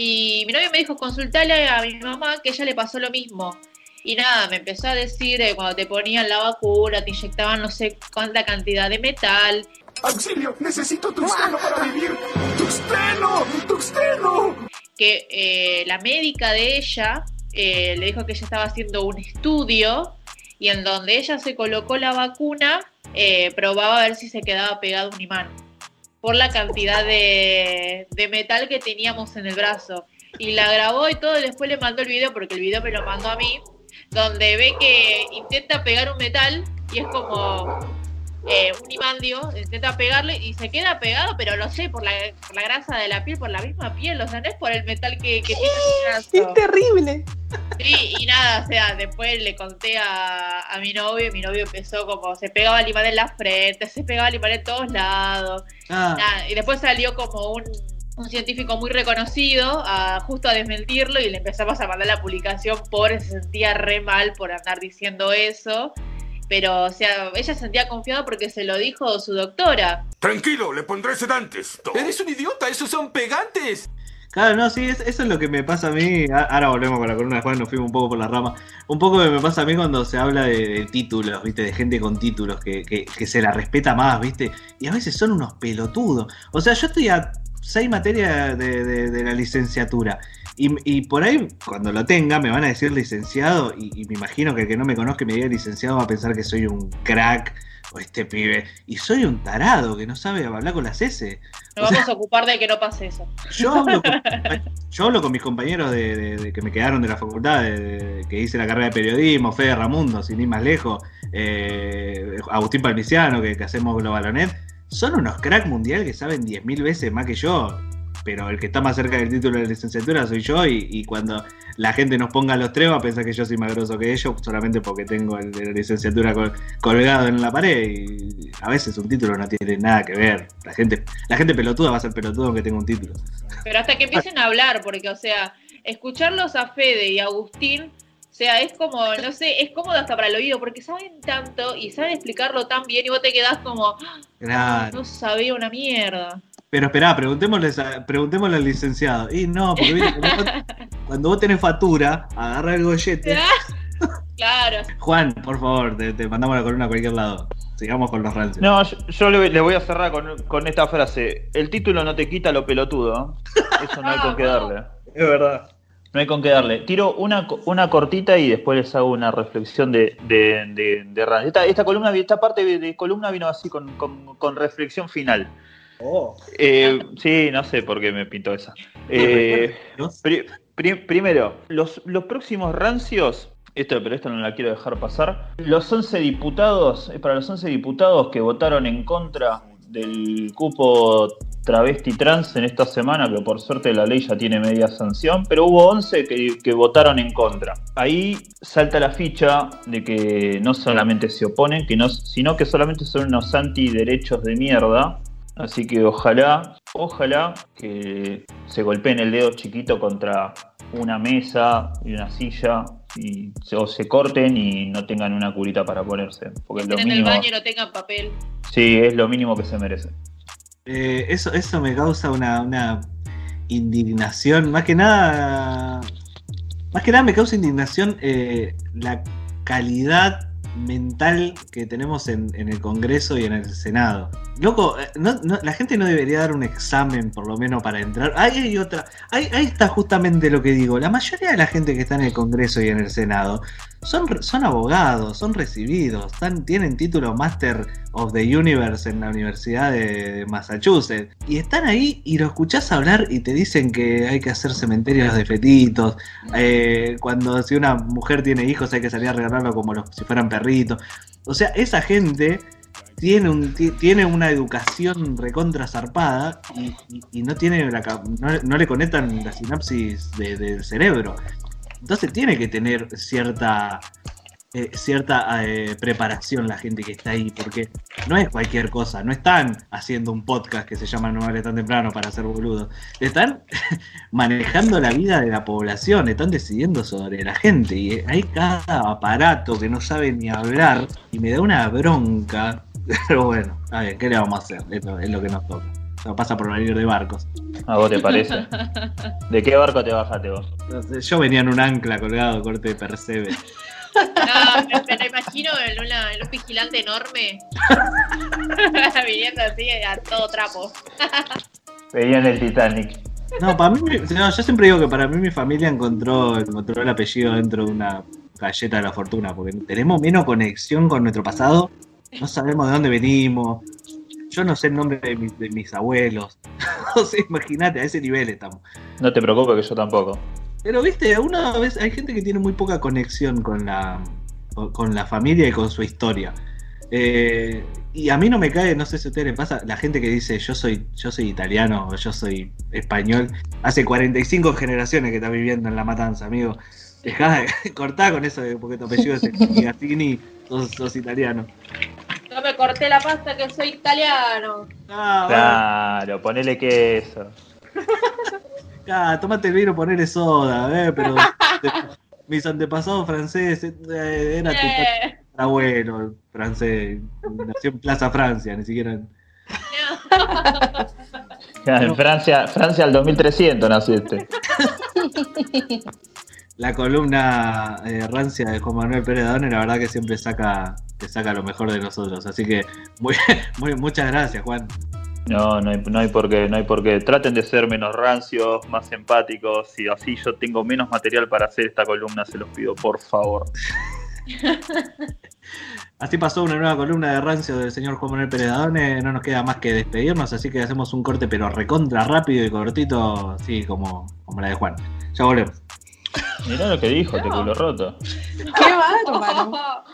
Y mi novio me dijo, consultale a mi mamá que ella le pasó lo mismo. Y nada, me empezó a decir eh, cuando te ponían la vacuna, te inyectaban no sé cuánta cantidad de metal. ¡Auxilio! ¡Necesito tuxteno para vivir! ¡Tuxteno! ¡Tuxteno! Que eh, la médica de ella eh, le dijo que ella estaba haciendo un estudio y en donde ella se colocó la vacuna, eh, probaba a ver si se quedaba pegado un imán por la cantidad de, de metal que teníamos en el brazo. Y la grabó y todo, después le mandó el video, porque el video me lo mandó a mí, donde ve que intenta pegar un metal y es como eh, un imán, digo, intenta pegarle y se queda pegado, pero lo sé, por la, por la grasa de la piel, por la misma piel, o sea, no es por el metal que, que tiene el brazo. Es terrible. Sí, y nada, o sea, después le conté a, a mi novio y mi novio empezó como, se pegaba el imán en la frente, se pegaba el imán en todos lados. Ah. Nada, y después salió como un, un científico muy reconocido a, justo a desmentirlo y le empezamos a mandar la publicación, pobre, se sentía re mal por andar diciendo eso. Pero, o sea, ella se sentía confiada porque se lo dijo su doctora. Tranquilo, le pondré sedantes. ¡Eres un idiota! ¡Esos son pegantes! Claro, no, sí, es- eso es lo que me pasa a mí. Ahora volvemos con la columna de Juan, nos fuimos un poco por la rama. Un poco que me pasa a mí cuando se habla de, de títulos, ¿viste? De gente con títulos que, que- que se la respeta más, ¿viste? Y a veces son unos pelotudos. O sea, yo estoy a seis materias de, de- de la licenciatura. Y, y por ahí, cuando lo tenga, me van a decir licenciado. Y, y me imagino que el que no me conozca y me diga licenciado va a pensar que soy un crack o este pibe. Y soy un tarado que no sabe hablar con las S. Nos vamos a ocupar de que no pase eso. Yo hablo con, [laughs] yo hablo con mis compañeros de, de- de que me quedaron de la facultad, de, de- que hice la carrera de periodismo, Fede Ramundo, sin ir más lejos, eh, Agustín Palmiciano, que, que hacemos Globalonet. Son unos crack mundial que saben 10.000 veces más que yo. Pero el que está más cerca del título de licenciatura soy yo. Y, y cuando la gente nos ponga los tres va a pensar que yo soy más grosso que ellos, solamente porque tengo el de la licenciatura col- colgado en la pared. Y a veces un título no tiene nada que ver. La gente, la gente pelotuda va a ser pelotuda aunque tenga un título. Pero hasta que empiecen a hablar, porque, o sea, escucharlos a Fede y a Agustín, o sea, es como, no sé, es cómodo hasta para el oído, porque saben tanto y saben explicarlo tan bien y vos te quedás como, "Ah, Claro. no sabía una mierda. Pero esperá, preguntémosle, a- preguntémosle al licenciado. Y no, porque viste, cuando, vos, [laughs] cuando vos tenés factura, agarra el gollete. [laughs] Claro. Juan, por favor, te, te mandamos la columna a cualquier lado. Sigamos con los rancios. No, yo, yo le, le voy a cerrar con, con esta frase. El título no te quita lo pelotudo. Eso no hay [laughs] con qué darle. Es verdad. No hay con qué darle. Tiro una, co- una cortita y después les hago una reflexión de, de, de, de. Esta, esta columna, esta parte de, de columna vino así con, con- con reflexión final. Eh, sí, no sé por qué me pintó esa. Eh, pri- pri- primero, los, los próximos rancios, esto, pero esto no la quiero dejar pasar. Los 11 diputados, es para los 11 diputados que votaron en contra del cupo travesti trans en esta semana, que por suerte la ley ya tiene media sanción, pero hubo 11 que, que votaron en contra. Ahí salta la ficha de que no solamente se oponen, que no, sino que solamente son unos antiderechos de mierda. Así que ojalá, ojalá que se golpeen el dedo chiquito contra una mesa y una silla y se, o se corten y no tengan una curita para ponerse. Porque es lo en el baño y no tengan papel. Sí, es lo mínimo que se merece. Eh, eso, eso me causa una, una indignación. Más que nada. Más que nada me causa indignación eh, la calidad mental que tenemos en, el Congreso y en el Senado. Loco, eh, la gente no debería dar un examen por lo menos para entrar. Ahí hay otra. Ahí está justamente lo que digo. La mayoría de la gente que está en el Congreso y en el Senado son, son abogados, son recibidos, tienen título Master of the Universe en la Universidad de Massachusetts. Y están ahí y lo escuchás hablar y te dicen que hay que hacer cementerios de fetitos. eh, cuando si una mujer tiene hijos hay que salir a regalarlo como si fueran perritos. O sea, esa gente tiene, tiene una educación recontra zarpada y, no, tiene la no, no le conectan la sinapsis de- del cerebro. Entonces tiene que tener cierta eh, cierta eh, preparación la gente que está ahí, porque no es cualquier cosa, no están haciendo un podcast que se llama No vale tan temprano para ser boludos, están [laughs] manejando la vida de la población, están decidiendo sobre la gente y hay cada aparato que no sabe ni hablar y me da una bronca, [laughs] pero bueno, a ver, ¿qué le vamos a hacer? Es lo, es lo que nos toca. Eso pasa por venir de barcos. ¿A vos te parece? [laughs] ¿De qué barco te bajaste vos? No Yo venía en un ancla colgado, corte de percebe. No, lo imagino en, una, en un vigilante enorme. [laughs] Viniendo así a todo trapo. [laughs] Veían el Titanic. No, para mí, no, yo siempre digo que para mí mi familia encontró, encontró el apellido dentro de una galleta de la fortuna, porque tenemos menos conexión con nuestro pasado, no sabemos de dónde venimos, yo no sé el nombre de, mis- de mis abuelos, [laughs] o sea, imagínate, a ese nivel estamos. No te preocupes que yo tampoco. Pero viste, una vez hay gente que tiene muy poca conexión con la, con la familia y con su historia. Eh, y a mí no me cae, no sé si a ustedes les pasa, la gente que dice yo soy, yo soy italiano o yo soy español, hace 45 generaciones que está viviendo en la matanza, amigo. Dejá, de- [laughs] cortá con eso porque tu apellido es Gatini, sos, sos italiano. No me corté la pasta que soy italiano. Ah, Claro, ponele queso. [laughs] Ah, tómate el vino, ponele soda, eh, pero de- mis antepasados franceses eh, era tu Eh. abuelo francés, nació en Plaza Francia, ni siquiera en- [laughs] En Francia, Francia al 2300 naciste. La columna eh, rancia de Juan Manuel Pérez Done, la verdad que siempre saca, que saca lo mejor de nosotros. Así que muy, [laughs] muy, muchas gracias, Juan. No, no hay, no hay por qué, no hay por qué. Traten de ser menos rancios, más empáticos y así yo tengo menos material para hacer esta columna, se los pido, por favor. [laughs] Así pasó una nueva columna de rancio del señor Juan Manuel Pérez Done. No nos queda más que despedirnos, así que hacemos un corte, pero recontra rápido y cortito, así como, como la de Juan. Ya volvemos. Mirá lo que dijo, te culo roto. ¡Qué bárbaro!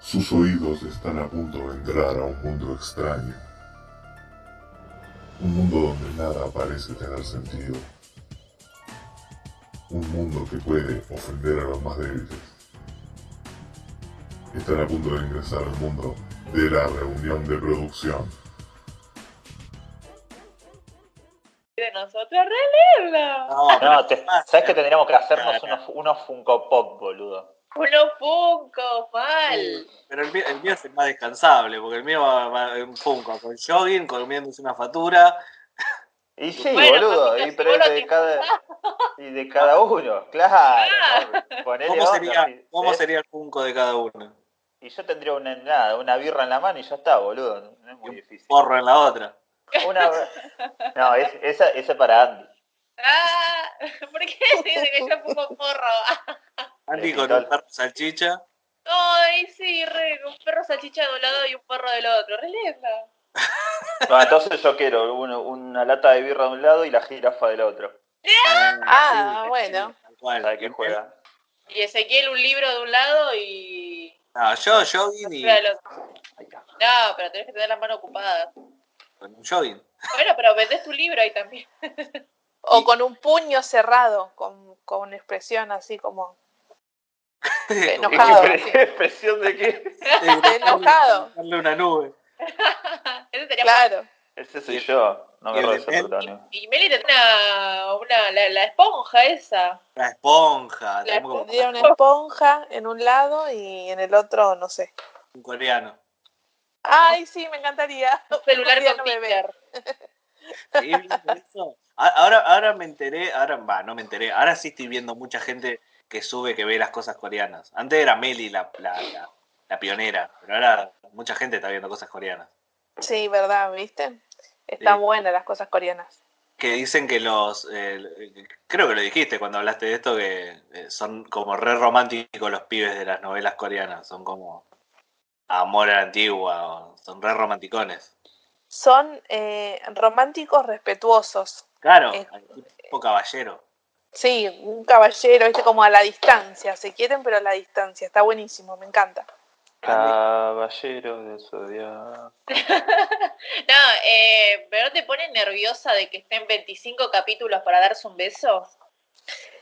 Sus oídos están a punto de entrar a un mundo extraño. Un mundo donde nada parece tener sentido. Un mundo que puede ofender a los más débiles. Están a punto de ingresar al mundo de la reunión de producción. De nosotros, re lindo. No, te- ¿sabes que tendríamos que hacernos unos, unos Funko Pop, boludo? Unos Funko, mal. Pero el mío, el mío es el más descansable, porque el mío va, va en Funko, con jogging, comiéndose una factura. Y [laughs] sí, Bueno, boludo, y, pero es de cada, y de cada uno, claro. ¿no? Ponele ¿Cómo sería, ¿Cómo sería el Funko de cada uno? Y yo tendría una, nada, una birra en la mano y ya está, boludo. No es muy difícil. Porro en la otra. Una... No, es- esa, esa para Andy. Ah, [laughs] ¿por qué dice que yo pongo porro? [laughs] Andy con un perro salchicha. Ay, sí, re, un perro salchicha de un lado y un porro del otro. Re linda. No, [laughs] entonces yo quiero uno- una lata de birra de un lado y la jirafa del otro. Ah, bueno. ¿Sabes qué juega? Y Ezequiel un libro de un lado y. No, yo jogging y otra del otro. No, pero tenés que tener las manos ocupadas. Con un jogging. Bueno, pero vendés tu libro ahí también. [laughs] O con un puño cerrado, con, con expresión así como [laughs] enojado. ¿Qué expresión de qué? [laughs] enojado. Darle una nube. Ese sería Claro. Ese soy yo. No Y me el protagonista. Y Meli tendrá una, una la, la esponja esa. La esponja. La como una esponja en un lado y en el otro, no sé. un coreano. Ay, sí, me encantaría. [laughs] Un celular con no. Tinder. ¿Sí, viste eso? Ahora, ahora me enteré, ahora va, no me enteré. Ahora sí estoy viendo mucha gente que sube, que ve las cosas coreanas. Antes era Meli la, la, la- la pionera, pero ahora mucha gente está viendo cosas coreanas. Sí, ¿verdad? ¿Viste? Están Sí. buenas las cosas coreanas. Que dicen que los. eh, creo que lo dijiste cuando hablaste de esto, que eh, son como re románticos los pibes de las novelas coreanas. Son como. Amor a la antigua, o son re romanticones. Son eh, románticos respetuosos. Claro, Eh. tipo caballero. Sí, un caballero, ¿viste? Como a la distancia. Se quieren, pero a la distancia. Está buenísimo, me encanta. Caballero del Zodiaco. [laughs] No, eh, pero ¿no te pone nerviosa de que estén 25 capítulos para darse un beso?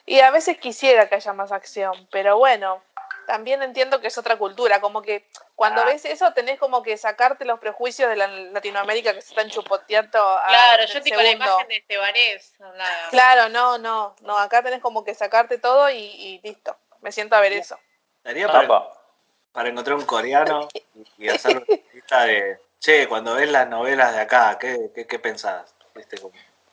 Y a veces quisiera que haya más acción, pero bueno, también entiendo que es otra cultura, como que cuando Ah. ves eso tenés como que sacarte los prejuicios de la Latinoamérica que se están chupoteando. a- Claro, yo estoy con la imagen de Estebanés. la- Claro, no, no, no, acá tenés como que sacarte todo y, y listo, me siento a ver eso. Estaría para, Apa. para encontrar un coreano [laughs] y, y hacer una lista de. Che, cuando ves las novelas de acá, ¿qué, qué, qué pensás? Como-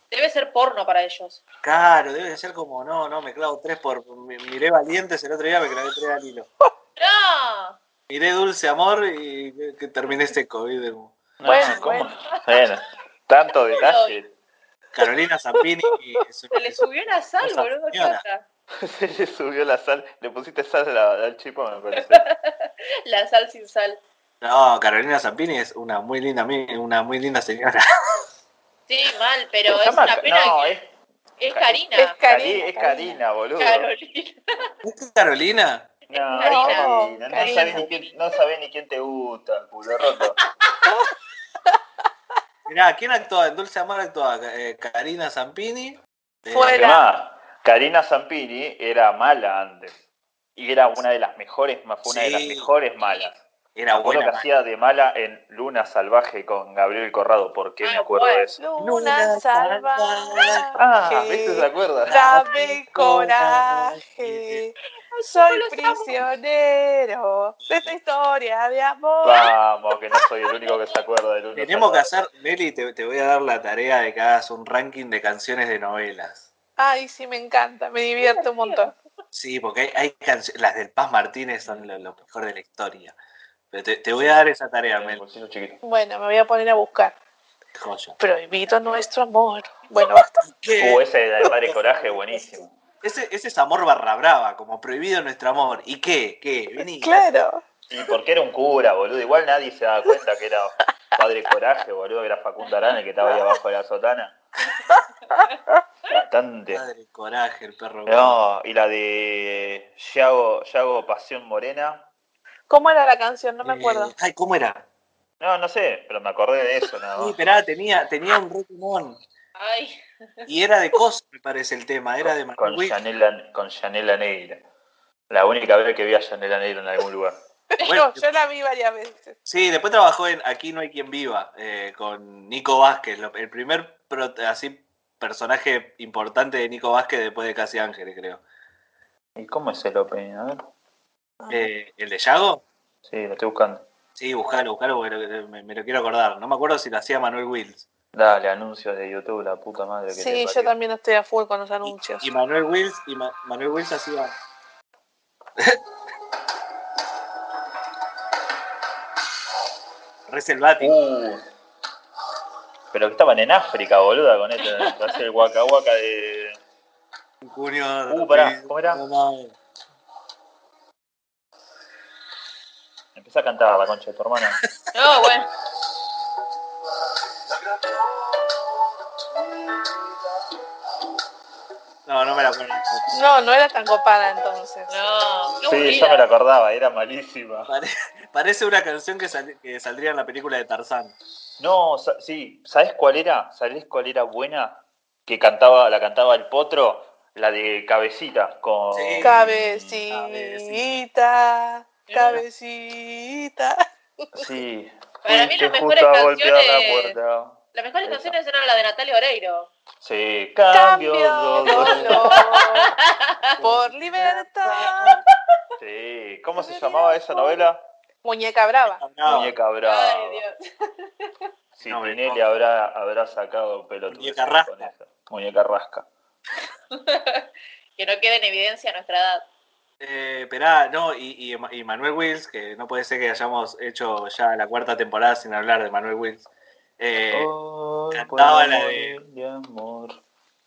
Debe ser porno para ellos. Claro, debe ser como, no, no, me clavo tres por. mi- Miré Valientes el otro día, me clavé tres al hilo. [laughs] ¡No! Miré Dulce Amor y que, terminé seco, ¿viste? Como No, ¿cómo? Bueno, tanto detalle. Carolina Zampini [laughs] Se le subió la sal, boludo. [laughs] Se le subió la sal. Le pusiste sal al, chipo, me parece. [laughs] La sal sin sal. No, Carolina Zampini es una muy linda, una muy linda señora. Sí, mal, pero es llama- una pena no, que es, es Karina. Es Karina. es Karina, boludo. Carolina. ¿Es Carolina? No, Karina. Karina, no, Karina. sabés ni quién, no sabés ni quién te gusta, culo roto. [laughs] Mirá, ¿quién actuaba? En Dulce Amor actuaba eh, Karina Zampini. eh, Fuera. Además, Karina Zampini era mala antes. Y era una de las mejores, fue una de las mejores malas. Era buena. que hacía de mala en Luna Salvaje con Gabriel Corrado. ¿Por qué me Ah, acuerdo de eso? Luna salvaje. Ah, ¿viste? ¿Se acuerda? Dame coraje. Soy prisionero de esta historia de amor. Vamos, que no soy el único que se acuerda de Luna Tenemos que hacer, Meli, te, te voy a dar la tarea de que hagas un ranking de canciones de novelas. Ay, sí, me encanta, me divierte un montón. Sí, porque hay, hay canciones, las del Paz Martínez son lo, lo mejor de la historia. Pero te, te voy a dar esa tarea, Mel. Bolsillo chiquito. Bueno, me voy a poner a buscar. Joya. Prohibido nuestro amor. Bueno, basta. Uh, ese de Padre Coraje, buenísimo. Ese, ese es amor barra brava, como prohibido nuestro amor. ¿Y qué? ¿Qué? Vení. Claro. Y porque era un cura, boludo. Igual nadie se daba cuenta que era Padre Coraje, boludo, que era Facundo Arana el que estaba ahí abajo de la sotana. Bastante. Padre coraje, el perro. No, y la de Yago, Yago Pasión Morena. ¿Cómo era la canción? No me Eh, acuerdo. ay, ¿cómo era? No, no sé, pero me acordé de eso nada Sí, más. esperá, tenía, tenía un retumón. Ay, Y era de Cos, me parece el tema. Era de Con Manuel Witt. Yanela, con Yanela Negra. La única vez que vi a Yanela Negra en algún lugar. [laughs] Bueno, yo la vi varias veces. Sí, después trabajó en Aquí no hay quien viva, eh, con Nico Vázquez, lo- el primer pro- así personaje importante de Nico Vázquez después de Casi Ángeles, creo. ¿Y cómo es el opening? A ver. Eh, ¿El de Yago? Sí, lo estoy buscando. Sí, buscalo, buscalo porque me lo quiero acordar. No me acuerdo si lo hacía Manuel Wills. Dale, anuncios de YouTube, la puta madre que Sí, te yo también estoy a full con los anuncios. Y Manuel Wills, y Ma- Manuel Wills hacía. Re selvático. Uh, pero que estaban en África, boluda, con este. Hacer el guaca guaca de. Junio. Uh, pará, ¿cómo era? No, no. Empezá a cantar la concha de tu hermana. [laughs] no, bueno. No, no me la acuerdo. No, no era tan copada entonces. No, qué Sí, yo me la acordaba, era malísima. Pare- Parece una canción que, sal- que saldría en la película de Tarzán. No, sa- sí, ¿sabes cuál era? ¿Sabés cuál era buena? Que cantaba, la cantaba el potro, la de cabecita, con. Sí. Cabecita, cabecita. Sí. Para mí las mejores la puerta. Las mejores Esa. canciones eran las de Natalia Oreiro. Sí, cambio, Cambio dolor. dolor [laughs] por libertad. Sí, ¿cómo se llamaba esa novela? Muñeca brava. No, Muñeca Brava. Ay, Dios. Si No, habrá, habrá sacado pelo Muñeca rasca. con esa. Muñeca rasca. [laughs] Que no quede en evidencia nuestra edad. Eh, esperá, no, y, y, y Manuel Wills, que no puede ser que hayamos hecho ya la cuarta temporada sin hablar de Manuel Wills. Eh, cantaba la de- amor.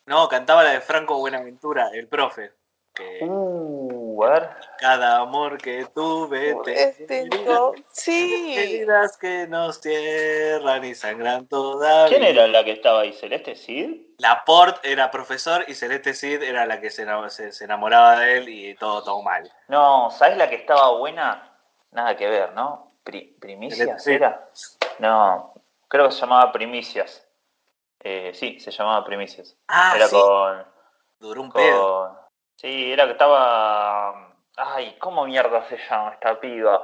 no, cantaba la de Franco Buenaventura, el profe. Que Uh, a ver. cada amor que tuve te Tengo, sí. heridas que nos cierran y sangran todavía. ¿Quién era la que estaba ahí? ¿Celeste Cid? Laporte era profesor y Celeste Cid era la que se, se- se enamoraba de él y todo, todo mal. No, ¿sabes la que estaba buena? Nada que ver, ¿no? Pri- ¿Primicias Sí. era? No, creo que se llamaba Primicias. Eh, sí, se llamaba Primicias. Ah, era sí. con, Duró un pedo. con... Sí, era que estaba... Ay, ¿cómo mierda se llama esta piba?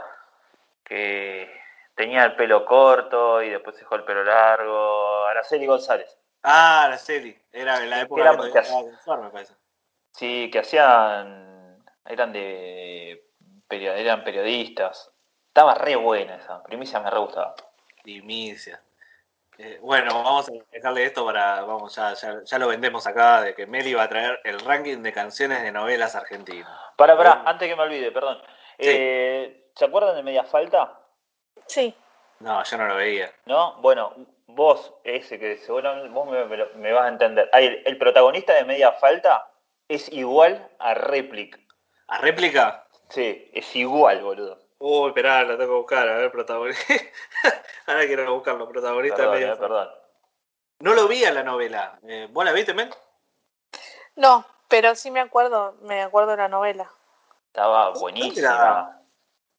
Que tenía el pelo corto y después dejó el pelo largo. Araceli González. Ah, Araceli. Era en la época Era que me parece. Sí, que hacían. Eran de. eran periodistas. Estaba re buena esa. Primicia me re gustaba. Primicia. Eh, bueno, vamos a dejarle esto para. Vamos, ya, ya, ya lo vendemos acá de que Meli va a traer el ranking de canciones de novelas argentinas. Para, para, antes que me olvide, perdón. Eh, ¿Se acuerdan de Media Falta? Sí. No, yo no lo veía. ¿No? Bueno, vos, ese que seguramente vos me, me lo- me vas a entender. Ahí, el, el protagonista de Media Falta es igual a Réplica. ¿A réplica? Sí, es igual, boludo. Uy, esperá, lo tengo que buscar, a ver, protagonista. [laughs] Ahora quiero buscarlo, protagonista Perdón, eh, perdón. No lo vi a la novela. Eh, ¿Vos la viste, men? No, pero sí me acuerdo, me acuerdo de la novela. Estaba buenísima.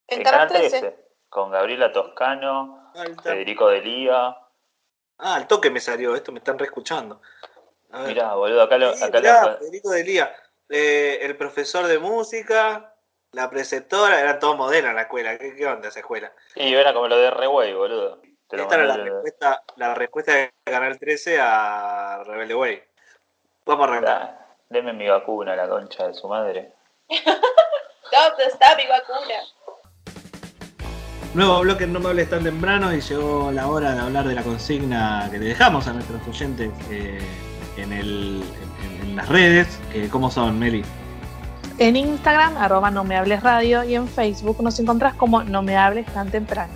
En Canal Canal 13. 13. Con Gabriela Toscano, Ah, está. Federico Delía. Ah, al toque me salió, esto me están reescuchando. Mirá, boludo, acá lo. Sí, Acá mirá, lo- Federico Delía, eh, el profesor de música, la preceptora, eran todos modelos en la escuela. ¿Qué, qué onda esa escuela? Y era como lo de Reway, boludo. Esta era la respuesta, la respuesta de Canal 13 a Rebelde Way. Vamos a arrancar. Deme mi vacuna, la concha de su madre. [laughs] ¿Dónde está mi vacuna? Nuevo bloque en No me hables tan temprano y llegó la hora de hablar de la consigna que le dejamos a nuestros oyentes eh, en, el, en, en las redes. Que, ¿Cómo son, Meli? En Instagram, arroba no me hables radio, y en Facebook nos encontrás como no me hables tan temprano.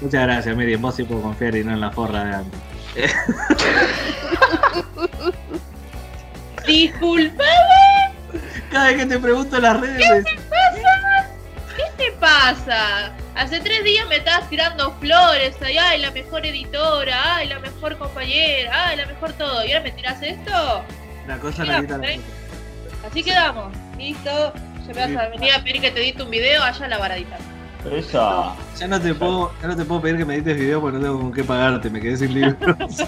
Muchas gracias, Meli. En vos sí puedo confiar y no en la forra de antes. [laughs] Disculpame, Cada vez que te pregunto en las redes, ¿qué te pasa? ¿Qué te pasa? Hace tres días me estabas tirando flores, ay, ay, la mejor editora, ay, la mejor compañera, ay, la mejor todo. ¿Y ahora me tirás esto? una cosa quita la ¿eh? Así quedamos. Listo. Ya me vas a venir a pedir que te edite un video allá en la varadita. Esa. Ya no te puedo, ya no te puedo pedir que me edites video porque no tengo con qué pagarte, me quedé sin libros. [laughs]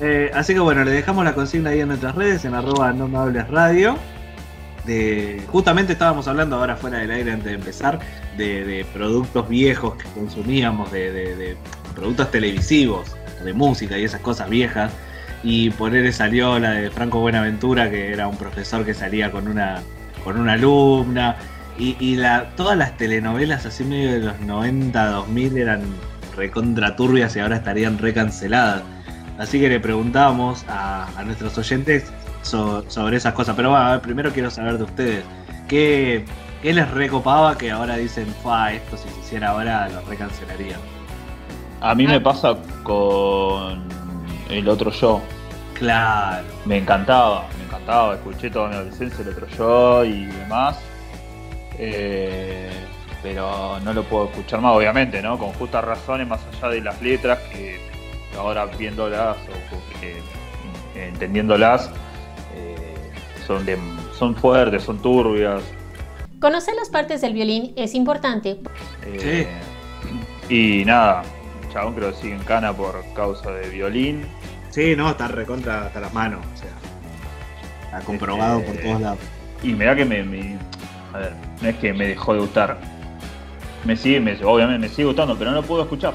Eh, así que bueno, le dejamos la consigna ahí en nuestras redes, en arroba no me hables radio. De, justamente estábamos hablando ahora fuera del aire antes de empezar de, de productos viejos que consumíamos, de, de- de productos televisivos, de música y esas cosas viejas. Y por él salió la de Franco Buenaventura, que era un profesor que salía con una, con una alumna. Y, y la, todas las telenovelas así medio de los 90, 2000 eran recontra turbias y ahora estarían recanceladas. Así que le preguntábamos a, a nuestros oyentes so- sobre esas cosas. Pero bueno, a ver, primero quiero saber de ustedes. ¿Qué, qué les recopaba que ahora dicen, fa, esto si se hiciera ahora lo recancelarían? A mí me pasa con el otro yo. Claro. Me encantaba, me encantaba. Escuché toda mi adolescencia el otro yo y demás. Eh, pero no lo puedo escuchar más, obviamente, ¿no? Con justas razones, más allá de las letras, que ahora viéndolas o eh, entendiéndolas, eh, son, de, son fuertes, son turbias. Conocer las partes del violín es importante. Eh, Y nada, chabón creo que sigue en cana por causa de violín. Sí, no, está recontra hasta las manos. O sea, está comprobado por Eh, todos lados. Y mirá que me, me- A ver, no es que me dejó de gustar. Me sigue, me- obviamente me sigue gustando, pero no lo puedo escuchar.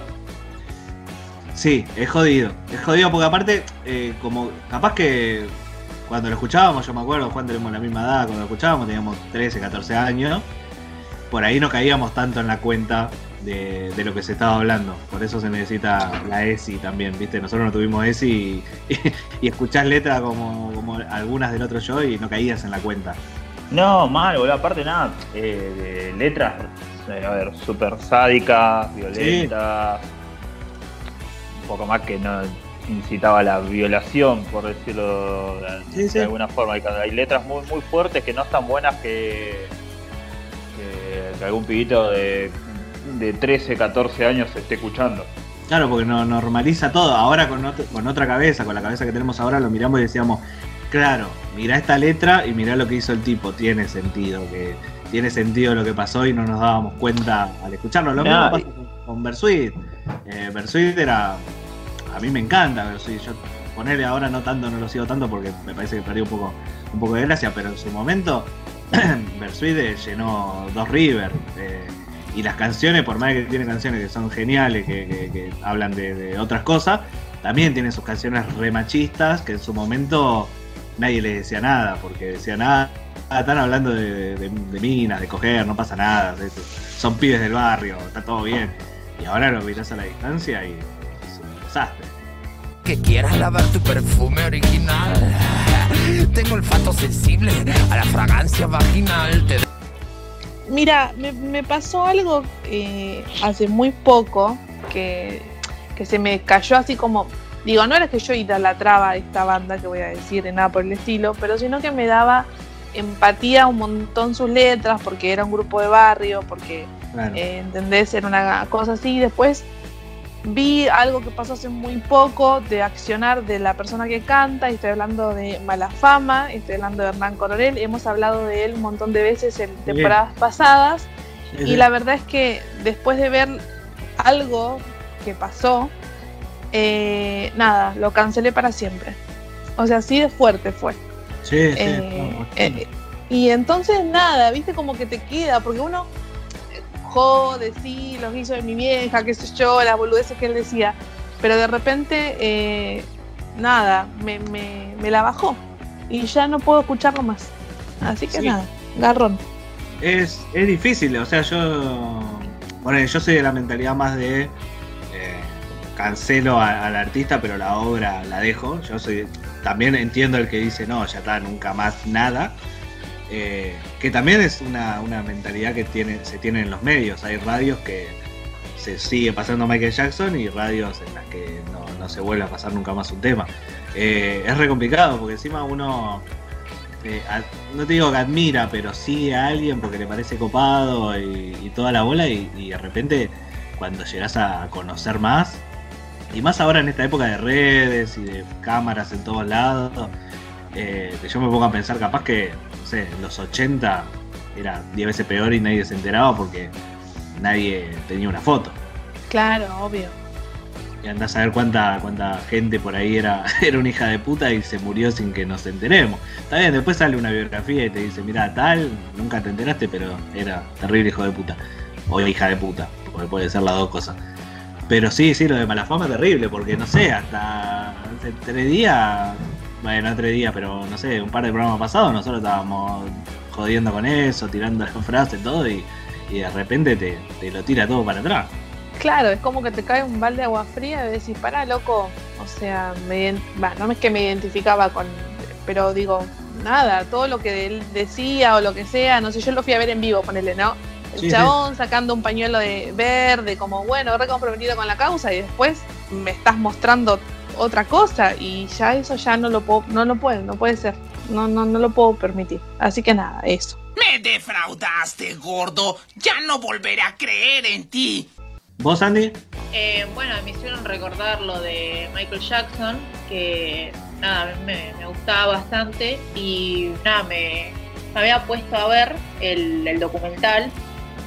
Sí, es jodido. Es jodido porque aparte, eh, como capaz que cuando lo escuchábamos, yo me acuerdo, Juan tenemos la misma edad, cuando lo escuchábamos teníamos 13, 14 años, por ahí no caíamos tanto en la cuenta de, de lo que se estaba hablando. Por eso se necesita la ESI también, ¿viste? Nosotros no tuvimos ESI y, y, escuchás letras como, como algunas del otro yo y no caías en la cuenta. No, mal, boludo. Aparte, nada, eh, de letras, eh, a ver, súper sádicas, violentas. Un poco más que no incitaba a la violación, por decirlo de, Sí, sí. de alguna forma. Hay, hay letras muy, muy fuertes que no están buenas que, que, que algún pibito de, de 13, 14 años esté escuchando. Claro, porque no normaliza todo. Ahora con, otro- con otra cabeza, con la cabeza que tenemos ahora, lo miramos y decíamos, claro, mirá esta letra y mirá lo que hizo el tipo. Tiene sentido, que tiene sentido lo que pasó y no nos dábamos cuenta al escucharlo. Lo Nah, mismo pasa con, con Bersuit. Eh, Bersuit era. A mí me encanta Bersuit. Yo ponerle ahora no tanto, no lo sigo tanto porque me parece que perdió un poco, un poco de gracia, pero en su momento [clears throat] Bersuit eh, llenó dos River. eh, y las canciones, por más que tiene canciones que son geniales, que, hablan de, otras cosas, también tiene sus canciones remachistas que en su momento nadie le decía nada, porque decía nada, ah, están hablando de, minas, de coger, no pasa nada, son pibes del barrio, está todo bien. Y ahora lo mirás a la distancia y es un desastre. Que quieras lavar tu perfume original. Tengo olfato sensible a la fragancia vaginal. Te Mira, me, me pasó algo eh, hace muy poco que, que se me cayó así como. Digo, no era que yo idolatraba esta banda que voy a decir, nada por el estilo, pero sino que me daba empatía un montón sus letras, porque era un grupo de barrio, porque, Claro. eh, ¿entendés? Era una cosa así. Después vi algo que pasó hace muy poco de accionar de la persona que canta, y estoy hablando de Malafama, estoy hablando de Hernán Coronel, hemos hablado de él un montón de veces en temporadas pasadas, y la verdad es que después de ver algo que pasó, eh, nada, lo cancelé para siempre. O sea, así de fuerte fue. Sí, sí. Eh, no, eh, y entonces nada, viste como que te queda, porque uno eh, jode, sí, los guisos de mi vieja, qué sé yo, las boludeces que él decía, pero de repente, eh, nada, me, me, me la bajó y ya no puedo escucharlo más. Así que Sí. nada, garrón. Es, es difícil, o sea, yo. Bueno, yo soy de la mentalidad más de. eh, cancelo al artista, pero la obra la dejo. Yo soy. También entiendo el que dice, no, ya está, nunca más nada. Eh, que también es una, una mentalidad que tiene, se tiene en los medios. Hay radios que se sigue pasando Michael Jackson y radios en las que no, no se vuelve a pasar nunca más un tema. Eh, es re complicado porque encima uno eh, no te digo que admira, pero sigue a alguien porque le parece copado y, toda la bola y de repente cuando llegas a conocer más, y más ahora en esta época de redes y de cámaras en todos lados, eh, yo me pongo a pensar capaz que, no sé, en los 80 era 10 veces peor y nadie se enteraba porque nadie tenía una foto. Claro, obvio. Y andás a ver cuánta, cuánta gente por ahí era, [laughs] era una hija de puta y se murió sin que nos enteremos. Está bien, después sale una biografía y te dice, mira, tal, nunca te enteraste, pero era terrible hijo de puta. O hija de puta, porque puede ser las dos cosas. Pero sí, sí, lo de Malafama es terrible, porque no sé, hasta hace tres días, bueno, no tres días, pero no sé, un par de programas pasados nosotros estábamos jodiendo con eso, tirando las frases, todo, y, y de repente te, te lo tira todo para atrás. Claro, es como que te cae un balde de agua fría y decís, pará, loco. O sea, me, bah, no es que me identificaba con. Pero digo, nada, todo lo que él decía o lo que sea, no sé, yo lo fui a ver en vivo, ponele, ¿no? El Sí, chabón sacando un pañuelo de verde, como bueno, re comprometido con la causa, y después me estás mostrando otra cosa, y ya eso ya no lo puedo, no lo puedo, no puede ser. No, no, no lo puedo permitir. Así que nada, eso. Me defraudaste, gordo. Ya no volveré a creer en ti. ¿Vos, Andy? Eh, bueno, me hicieron recordar lo de Michael Jackson, que nada, me, me gustaba bastante y nada, me, me había puesto a ver el, el documental.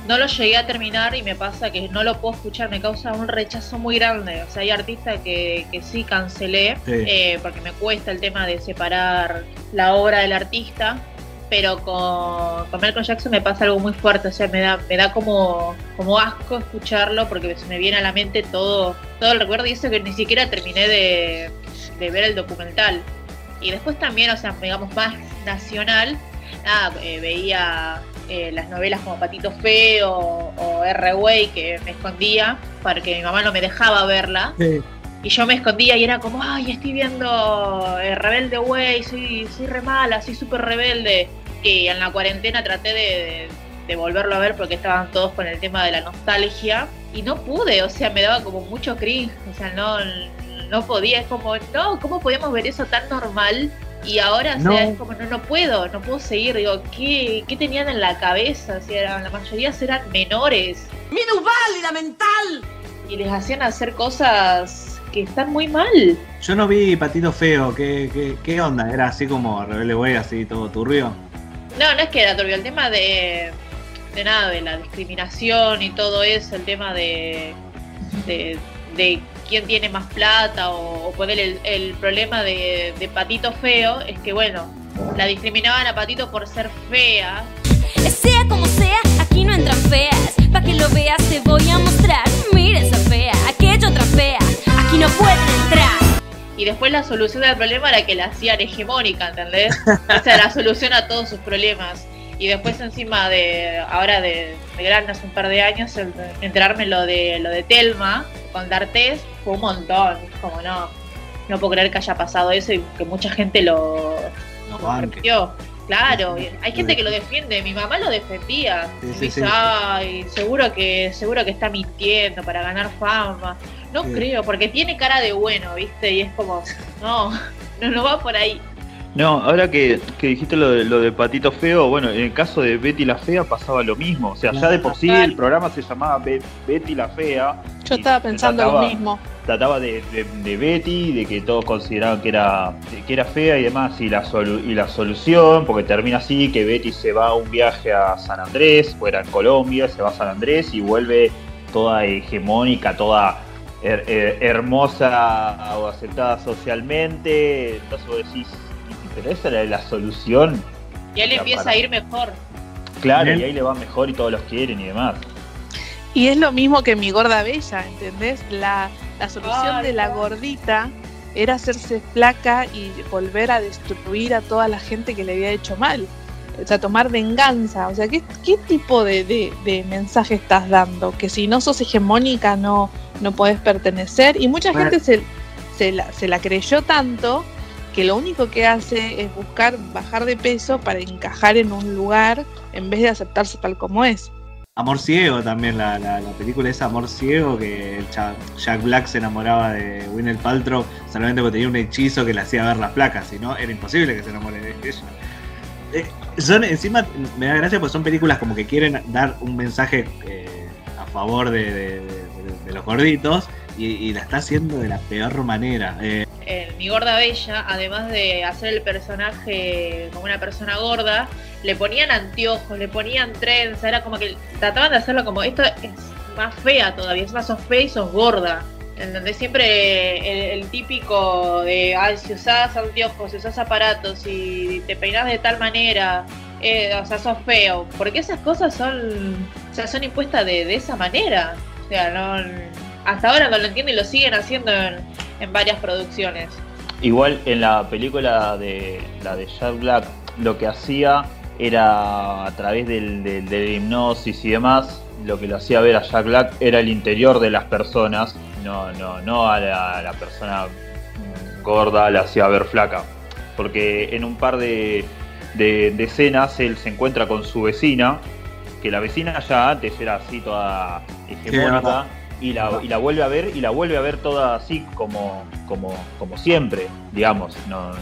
No lo llegué a terminar y me pasa que no lo puedo escuchar, me causa un rechazo muy grande. O sea, hay artistas que, que sí cancelé Sí. eh, porque me cuesta el tema de separar la obra del artista pero con, con Michael Jackson me pasa algo muy fuerte, o sea, me da, me da como, como asco escucharlo porque se me viene a la mente todo, todo el recuerdo y eso que ni siquiera terminé de, de ver el documental. Y después también, o sea, digamos más nacional, nada, eh, veía eh, las novelas como Patito Feo o R-Way que me escondía porque mi mamá no me dejaba verla. Y yo me escondía y era como, ay, estoy viendo eh, Rebelde Way, soy, soy re mala, soy súper rebelde. Y en la cuarentena traté de, de- de volverlo a ver porque estaban todos con el tema de la nostalgia. Y no pude, o sea, me daba como mucho cringe. O sea, no, no podía, es como, no, ¿cómo podíamos ver eso tan normal? Y ahora, o sea, No. es como, no, no puedo, no puedo seguir. Digo, ¿qué, qué tenían en la cabeza? O sea, la mayoría eran menores. ¡Minusválida mental! Y les hacían hacer cosas que están muy mal. Yo no vi Patito Feo, ¿qué, qué, qué onda? ¿Era así como Rebelde Way, así todo turbio? No, no es que era turbio, el tema de, de nada, de la discriminación y todo eso, el tema de, de, de quién tiene más plata o, o poner el, el problema de, de Patito Feo, es que bueno, la discriminaban a Patito por ser fea. Sea como sea, aquí no entran feas. Pa' que lo veas te voy a mostrar. Mira esa fea, aquella otra fea. Aquí no pueden entrar. Y después la solución del problema era que la hacían hegemónica, ¿entendés? Esa era la solución a todos sus problemas. Y después encima de, ahora de, de hace un par de años, enterarme lo de lo de Telma con D'Artés fue un montón. Es como no, no puedo creer que haya pasado eso y que mucha gente lo, No, lo repitió. Claro, hay gente que lo defiende, mi mamá lo defendía. Sí, sí, dice, sí. ay, seguro que, seguro que está mintiendo para ganar fama. No creo, porque tiene cara de bueno, ¿viste? Y es como, no, [laughs] no, no va por ahí. No, ahora que, que dijiste lo de, lo de Patito Feo, bueno, en el caso de Betty la Fea pasaba lo mismo. O sea, ya de por sí el programa se llamaba Be- Betty la Fea. Yo estaba pensando trataba- lo mismo. Trataba de, de- de Betty, de que todos consideraban que era, que era fea y demás, y la, solu- y la solución, porque termina así, que Betty se va a un viaje a San Andrés, fuera en Colombia, se va a San Andrés y vuelve toda hegemónica, toda her- her- hermosa o aceptada socialmente. Entonces vos decís, pero esa era la solución. Y él empieza para- a ir mejor. Claro, Bien. y ahí le va mejor y todos los quieren y demás. Y es lo mismo que mi gorda bella, ¿entendés? La, la solución Ay, de la no. gordita era hacerse flaca y volver a destruir a toda la gente que le había hecho mal. O sea, tomar venganza. O sea, ¿qué, qué tipo de, de- de mensaje estás dando? Que si no sos hegemónica no, no podés pertenecer. Y mucha Bueno. gente se, se, la, se la creyó tanto que lo único que hace es buscar bajar de peso para encajar en un lugar en vez de aceptarse tal como es. Amor Ciego también, la, la, la película es Amor Ciego, que Jack Black se enamoraba de Winnet Paltrow solamente porque tenía un hechizo que le hacía ver las placas, si no era imposible que se enamore de ella. Eh, son, encima me da gracia porque son películas como que quieren dar un mensaje eh, a favor de, de- de- de los gorditos y, y la está haciendo de la peor manera. Eh, en Mi Gorda Bella, además de hacer el personaje como una persona gorda, le ponían anteojos, le ponían trenza, era como que trataban de hacerlo como, esto es más fea todavía, es más sos fea y sos gorda. En donde siempre el, el típico de, ay, si usás anteojos, si usás aparatos, si te peinás de tal manera, eh, o sea, sos feo. Porque esas cosas son, o sea, son impuestas de, de esa manera. O sea, no, hasta ahora no lo entiendo y lo siguen haciendo en, en varias producciones. Igual en la película de la de Jack Black lo que hacía era a través del, del- del hipnosis y demás, lo que lo hacía ver a Jack Black era el interior de las personas, no, no, no a la, persona gorda la hacía ver flaca. Porque en un par de, de- de escenas él se encuentra con su vecina, que la vecina ya antes era así toda hegemónica. Y la, y la vuelve a ver y la vuelve a ver toda así como, como, como siempre, digamos. No,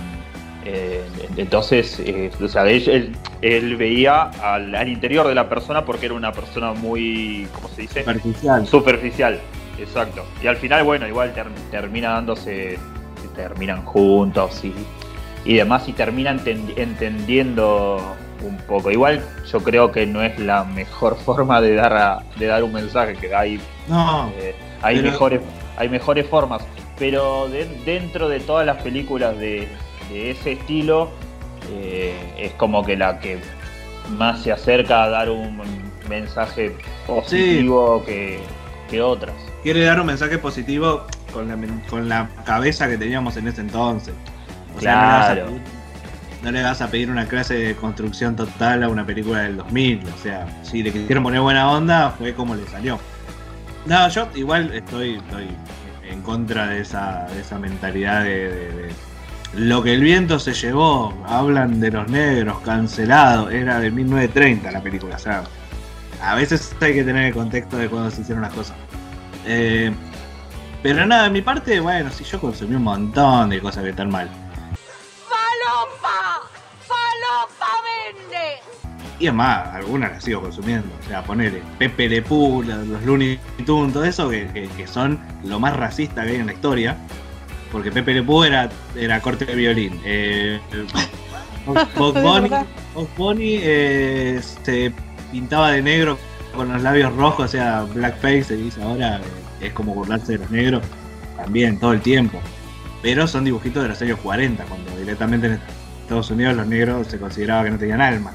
eh, entonces, eh, o sea, él, él- él veía al, al interior de la persona porque era una persona muy, ¿cómo se dice? superficial. Superficial, exacto. Y al final, bueno, igual ter- termina dándose, terminan juntos y, y demás y terminan enten- entendiendo un poco. Igual yo creo que no es la mejor [laughs] forma de dar a- de dar un mensaje, que hay, no, eh, hay pero- mejores hay mejores formas. Pero de- dentro de todas las películas de, de ese estilo, eh, es como que la que más se acerca a dar un mensaje positivo que, que otras. quiere dar un mensaje positivo con la, con la cabeza que teníamos en ese entonces. O sea, no no le vas a pedir una clase de construcción total a una película del 2000. O sea, si le quisieron poner buena onda, fue como le salió. No, yo igual estoy, estoy en contra de esa, de esa mentalidad de, lo que el viento se llevó. Hablan de los negros, cancelado. Era de 1930 la película. O sea, a veces hay que tener el contexto de cuando se hicieron las cosas. Eh, pero nada, de mi parte, bueno, si yo consumí un montón de cosas que están mal. ¡Falopa! ¡Falopa vende! Y además, algunas las sigo consumiendo. O sea, ponerle Pepe Le Pew, los, Looney Tunes, todo eso, que, que- que son lo más racista que hay en la historia. Porque Pepe Le Pew era, era corte de violín. Eh, [laughs] Es Bunny. Bugs Bunny, eh, se pintaba de negro con los labios rojos, o sea, blackface se dice ahora, eh, es como burlarse de los negros, también, todo el tiempo. Pero son dibujitos de los años 40, cuando directamente en Estados Unidos los negros se consideraba que no tenían alma.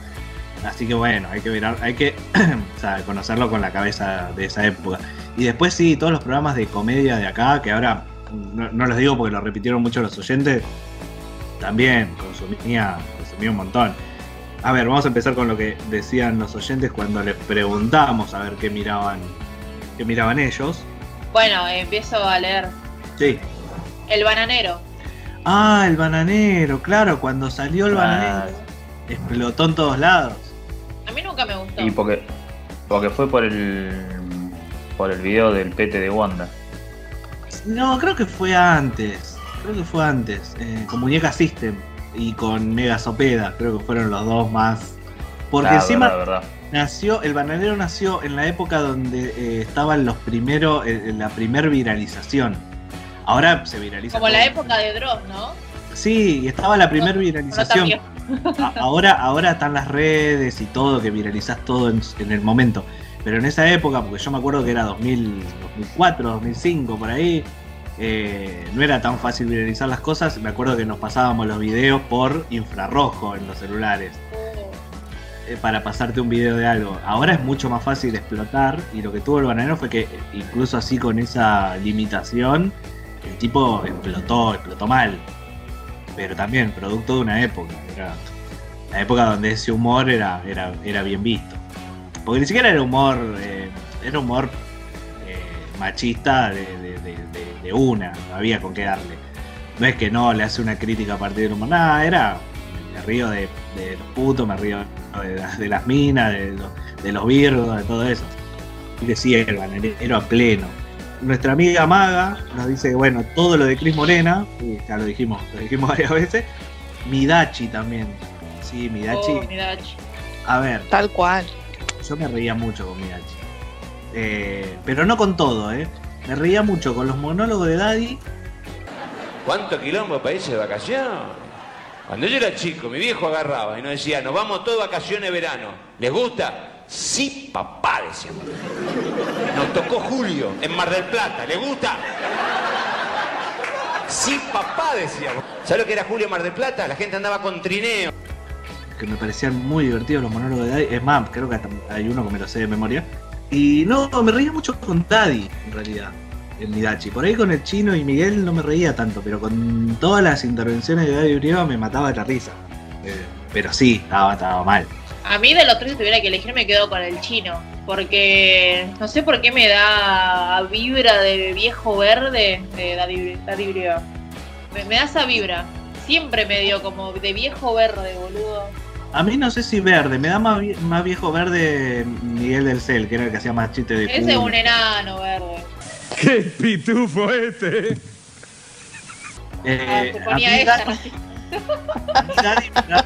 Así que bueno, hay que ver, hay que [clears throat] conocerlo con la cabeza de esa época. Y después sí, todos los programas de comedia de acá, que ahora no, no los digo porque lo repitieron mucho los oyentes, también consumía, consumía un montón. A ver, vamos a empezar con lo que decían los oyentes cuando les preguntamos a ver qué miraban, qué miraban ellos. Bueno, empiezo a leer. Sí. El bananero. Ah, el bananero, claro, cuando salió el Claro. bananero, explotó en todos lados. A mí nunca me gustó. Y porque, porque fue por el por el video del pete de Wanda. No, creo que fue antes. Creo que fue antes. eh, con Muñeca System y con Mega Sopeda. Creo que fueron los dos más. Porque encima verdad, verdad. nació, el bananero nació en la época donde eh, estaban los primeros, eh, la primer viralización. Ahora se viraliza. Como todo. la época de Dross, ¿no? Sí, y estaba la primer No viralización. ahora, ahora están las redes y todo, que viralizás todo en, en el momento. Pero en esa época, porque yo me acuerdo que era 2000, 2004, 2005, por ahí, eh, no era tan fácil viralizar las cosas. Me acuerdo que nos pasábamos los videos por infrarrojo en los celulares. eh, Para pasarte un video de algo. Ahora es mucho más fácil explotar. Y lo que tuvo el bananero fue que, incluso así con esa limitación, el tipo explotó, explotó mal pero también producto de una época. Era la época donde ese humor era, era, era bien visto. Porque ni siquiera era humor, eh, era humor eh, machista de, una, no había con qué darle. No es que no le hace una crítica a partir del humor, nada, era, me río de, los putos, me río de, las- minas, de, los- virgos, de todo eso. Y decía el bananero a pleno. Nuestra amiga Maga nos dice que bueno, todo lo de Cris Morena, y ya lo dijimos, lo dijimos [laughs] varias veces, Midachi también. Sí, Midachi. Oh, Midachi. A ver. Tal cual. Yo me reía mucho con Midachi. Eh, pero no con todo, ¿eh? Me reía mucho con los monólogos de Daddy. ¿Cuánto quilombo para irse de vacaciones? Cuando yo era chico, mi viejo agarraba y nos decía, nos vamos todos de vacaciones de verano. ¿Les gusta? Sí, papá, decíamos. Nos tocó Julio en Mar del Plata. ¿Les gusta? Sí, papá, decíamos. ¿Sabes lo que era Julio en Mar del Plata? La gente andaba con trineo. que me parecían muy divertidos los monólogos de Daddy. Es más, creo que hay uno que me lo sé de memoria. Y no, me reía mucho con Daddy, en realidad, en Midachi. Por ahí con el chino y Miguel no me reía tanto, pero con todas las intervenciones de Daddy Urieva me mataba de la risa. Eh, pero sí, estaba, estaba mal. A mí de los tres, si tuviera que elegir, me quedo con el chino. Porque no sé por qué me da vibra de viejo verde de Daddy Daddy Brieva. Me, me da esa vibra. Siempre me dio como de viejo verde, boludo. A mí no sé si verde, me da más, vie- más viejo verde Miguel del Cel, que era el que hacía más chistes de Ese es un enano verde. ¡Qué pitufo este! Eh, Se a, ponía mí esa. Daddy, [laughs] a Daddy da-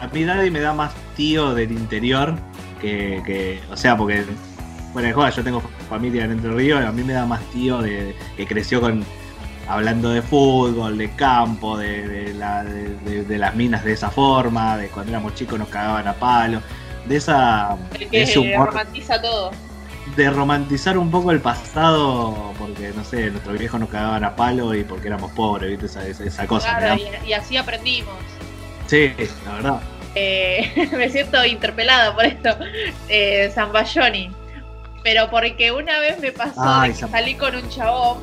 a mí Daddy me da más tío del interior que, que- o sea, porque bueno, joda, yo tengo familia en Entre Ríos, a mí me da más tío de, que creció con hablando de fútbol, de campo, de, de la- de- las minas de esa forma, de cuando éramos chicos nos cagaban a palo, de esa El que ese humor romantiza todo. de romantizar un poco el pasado, porque no sé, nuestros viejos nos cagaban a palo y porque éramos pobres, ¿viste? Esa, esa, esa cosa. Claro, y, y así aprendimos. Sí, la verdad. Eh, [laughs] me siento interpelada por esto. Eh, Zambayoni. Pero porque una vez me pasó Ay, de que salí con un chabón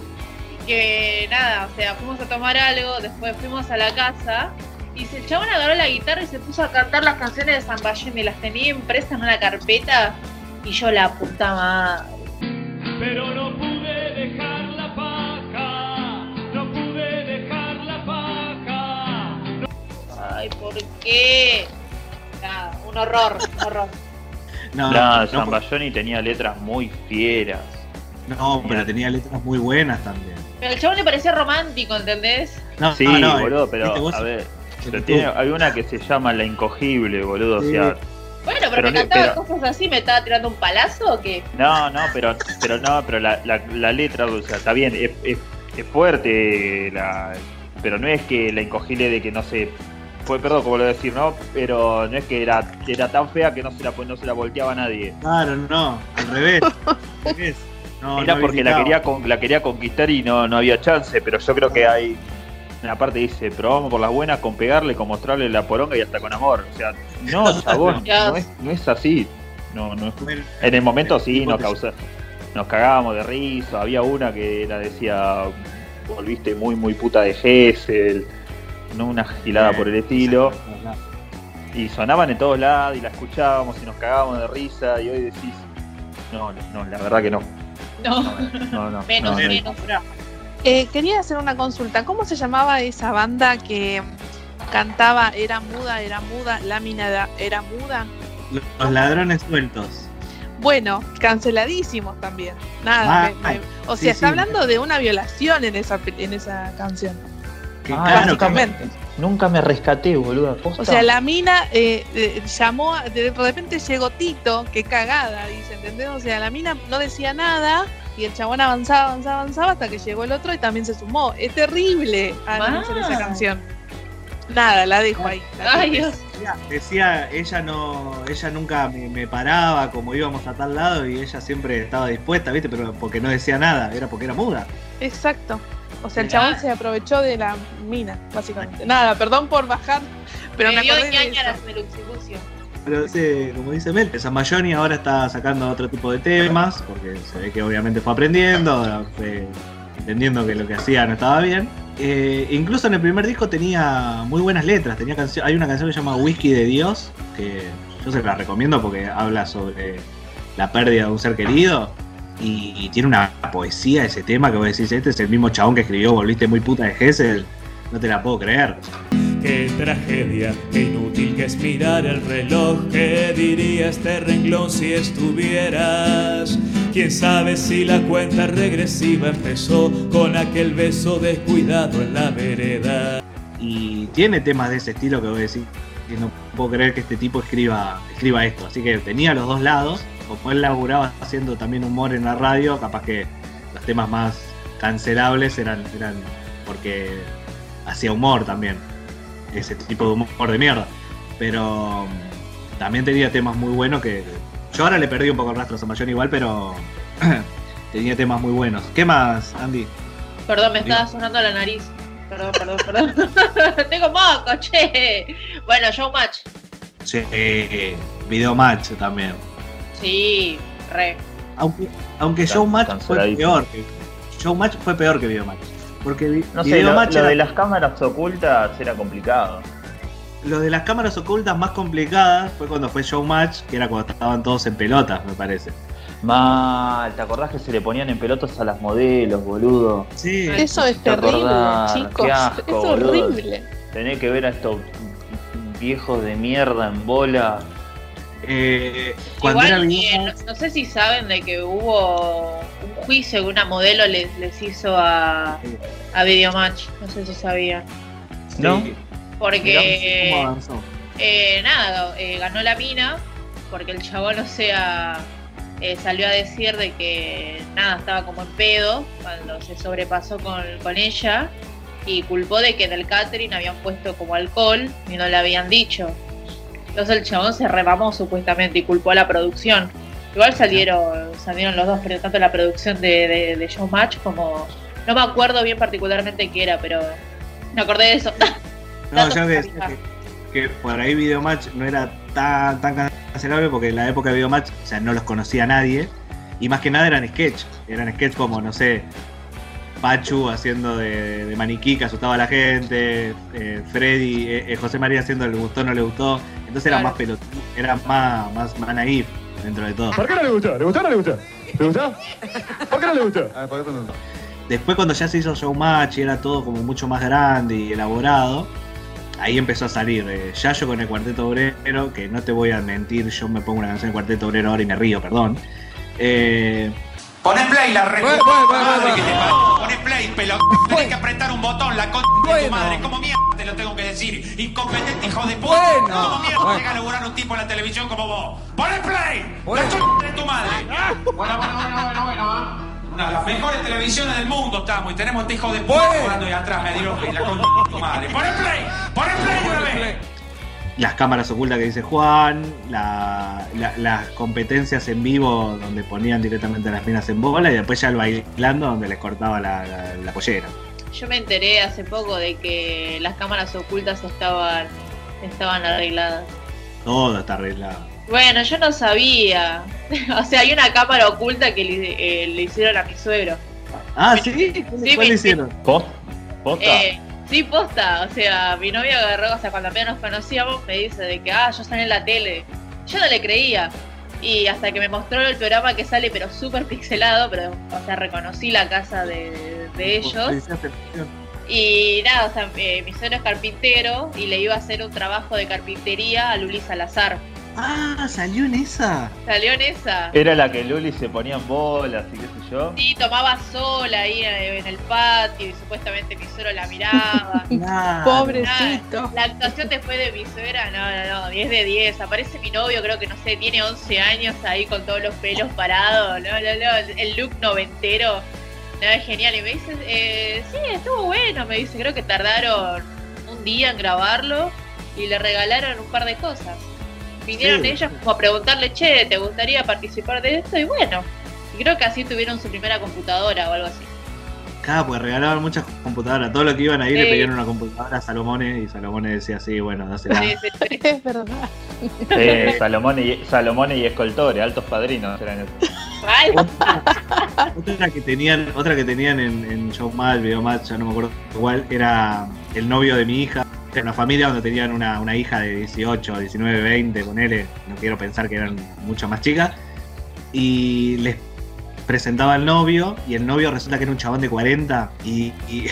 que nada, o sea, fuimos a tomar algo, después fuimos a la casa y el chabón agarró la guitarra y se puso a cantar las canciones de Zambayoni, las tenía impresas en una carpeta y yo la puta madre. Pero no pude dejar la paja, no pude dejar la paja. Ay, ¿por qué? Un horror, un horror. No, No, no, Zambayoni tenía letras muy fieras. no, pero tenía letras muy buenas también. Pero el chabón le parecía romántico, ¿entendés? No, sí, no, no, boludo, pero vos- a ver, pero tiene, hay una que se llama La Incogible, boludo, Sí. o sea, Bueno, pero, Pero me cantaba pero- cosas así, me estaba tirando un palazo o qué? no, no, pero, pero no, pero la, la, la letra, o sea, está bien, es, es, es fuerte, la, pero no es que la incogible de que no se, fue, perdón, como lo decir, ¿no? Pero no es que era, era tan fea que no se la, no se la volteaba a nadie. Claro, no, al revés. al [laughs] revés. No, Era no porque la quería, con- la quería conquistar y no, no había chance, pero yo creo que hay. Una parte dice, pero vamos por las buenas con pegarle, con mostrarle la poronga y hasta con amor. O sea, no, [laughs] chabón, no es, no es así. No, no es- En el momento sí, nos causa, nos cagábamos de risa. Había una que la decía, volviste muy, muy puta de Gessel, no una gilada por el estilo. y sonaban en todos lados y la escuchábamos y nos cagábamos de risa y hoy decís, no, no, la verdad que no. No, No, no. [laughs] menos, no, no. menos. Eh, quería hacer una consulta. ¿Cómo se llamaba esa banda que cantaba Era muda, era muda, lámina era, era muda? Los ladrones sueltos. Bueno, canceladísimos también. Nada. Ah, me- me- ay, o sí, sea, está sí. hablando de una violación en esa, pe- en esa canción. Que Ah, claro, nunca, me, básicamente. nunca me rescaté, boludo. O sea, la mina eh, eh, llamó, a- de repente llegó Tito, qué cagada, dice, ¿entendés? O sea, la mina no decía nada y el chabón avanzaba, avanzaba, avanzaba hasta que llegó el otro y también se sumó. Es terrible analizar esa Mal. canción. Nada, la dejo ahí. la Ay, dejo. Dios. Decía, decía, ella no, ella nunca me, me paraba como íbamos a tal lado y ella siempre estaba dispuesta, ¿viste? Pero porque no decía nada, era porque era muda. Exacto. O sea, el Mirá. chabón se aprovechó de la mina, básicamente. Nada, perdón por bajar, pero me, me dio acordé de ñaña eso. la Luxibucio. Pero dice, como dice Mel, Mayoni ahora está sacando otro tipo de temas, porque se ve que obviamente fue aprendiendo, fue entendiendo que lo que hacía no estaba bien. Eh, incluso en el primer disco tenía muy buenas letras, tenía hay una canción que se llama Whisky de Dios, que yo se la recomiendo porque habla sobre la pérdida de un ser querido. Y, y tiene una poesía ese tema que vos decís, este es el mismo chabón que escribió Volviste muy puta de Gessel. No te la puedo creer. Qué tragedia, qué inútil que es mirar el reloj. ¿Qué diría este renglón si estuvieras? Quién sabe si la cuenta regresiva empezó con aquel beso descuidado en la vereda. y tiene temas de ese estilo que voy a decir que no puedo creer que este tipo escriba escriba esto así que tenía los dos lados como él laburaba haciendo también humor en la radio capaz que los temas más cancelables eran eran porque hacía humor también ese tipo de humor de mierda pero mm, también tenía temas muy buenos que yo ahora le perdí un poco el rastro a Samayón igual pero [clears throat] tenía temas muy buenos ¿qué más Andy? Perdón, me estaba sonando la nariz. Perdón, perdón, perdón. [laughs] Tengo moco, che. Bueno, Showmatch. Sí, video match también Sí, re. Aunque, aunque Showmatch fue peor. que- Showmatch fue peor que Videomatch. Porque No sé, lo, Videomatch lo era- de las cámaras ocultas era complicado. lo de las cámaras ocultas más complicadas fue cuando fue Showmatch, que era cuando estaban todos en pelotas, me parece. Mal, ¿te acordás que se le ponían en pelotas a las modelos, boludo? Sí. Eso es ¿Te terrible, chicos. Qué asco, es boludo. horrible. Tenés que ver a estos viejos de mierda en bola. Eh, Igual, era eh, no, no sé si saben de que hubo un juicio que una modelo les, les hizo a, a Videomatch. No sé si sabían. ¿No? Porque, ¿Cómo avanzó? eh, nada, eh, ganó la mina. Porque el chabón, o sea, eh, salió a decir de que nada, estaba como en pedo cuando se sobrepasó con, con ella. Y culpó de que en el catering habían puesto como alcohol y no le habían dicho. Entonces el chabón se remamó supuestamente y culpó a la producción. Igual salieron, salieron los dos, pero tanto la producción de, de, de Showmatch como. No me acuerdo bien particularmente qué era, pero me acordé de eso. No, [laughs] yo que, que por ahí Videomatch no era tan, tan cancelable porque en la época de Videomatch, o sea, no los conocía nadie. Y más que nada eran sketch. Eran sketch como, no sé, Pachu haciendo de, de maniquí que asustaba a la gente, eh, Freddy, eh, eh, José María haciendo le gustó, no le gustó. Entonces era Claro. más pelot era más, más, más naif dentro de todo. ¿Por qué no le gustó? ¿Le gustó o no le gustó? ¿Le gustó? ¿Por qué no le gustó? Después cuando ya se hizo Showmatch y era todo como mucho más grande y elaborado, ahí empezó a salir eh, Yayo con el Cuarteto Obrero, que no te voy a mentir, yo me pongo una canción del Cuarteto Obrero ahora y me río, perdón. Eh, Poné play, la re... Bueno, bueno, bueno, bueno. Poné play, pelo. Tenés que apretar un botón, la con de tu madre. ¿Cómo mierda te lo tengo que decir? Incompetente hijo de puta. Bueno. ¿Cómo mierda Bueno. llega a laburar un tipo en la televisión como vos? ¡Poné play! Bueno. ¡La ch... de tu madre! Bueno, bueno, bueno, bueno, bueno. ¿ah? Una de las mejores televisiones del mundo estamos y tenemos este hijo de puta jugando ahí atrás, me dio la con de tu madre. ¡Poné play! ¡Poné play de una vez! Las cámaras ocultas que dice Juan, la- la- las competencias en vivo donde ponían directamente a las minas en bola y después ya el bailando donde les cortaba la, la- la pollera. Yo me enteré hace poco de que las cámaras ocultas estaban, estaban arregladas. Todo está arreglado. Bueno, yo no sabía. [laughs] o sea, hay una cámara oculta que le, eh, le hicieron a mi suegro. Ah, ¿sí? Sí, ¿Cuál mi- hicieron? ¿Post? ¿Posta? Eh, Sí, posta, o sea, mi novia agarró, o sea, cuando apenas nos conocíamos, me dice de que, ah, yo salí en la tele. Yo no le creía. Y hasta que me mostró el programa que sale, pero súper pixelado, pero, o sea, reconocí la casa de, de ellos. Y nada, o sea, eh, mi suegro es carpintero y le iba a hacer un trabajo de carpintería a Luli Salazar. Ah, salió en esa. Salió en esa. Era la que Luli se ponía en bolas y qué sé yo. Sí, tomaba sola ahí en el patio y supuestamente mi suegro la miraba. [laughs] Pobrecito. La actuación después de mi suegra, no, no, no, 10 de 10. Aparece mi novio, creo que no sé, tiene 11 años ahí con todos los pelos parados. No, no, no, el look noventero. No, es genial. Y me dice, eh, sí, estuvo bueno. Me dice, creo que tardaron un día en grabarlo y le regalaron un par de cosas. Vinieron Sí. ellos como a preguntarle, che, ¿te gustaría participar de esto? Y bueno, y creo que así tuvieron su primera computadora o algo así. Claro, pues regalaban muchas computadoras. Todo lo que iban ahí le Sí. pedían una computadora a Salomone y Salomone decía, sí, bueno, dásela. Sí, sí, sí. [laughs] Es verdad. Eh, Salomón, y, Salomón y Escoltore, altos padrinos eran esos. Otra que tenían, otra que tenían en, en Show Mal, Video Match, ya no me acuerdo cuál, era el novio de mi hija. Era una familia donde tenían una, una hija de 18, 19, 20, con él, no quiero pensar que eran mucho más chicas. Y les presentaba al novio, y el novio resulta que era un chabón de 40, y, y,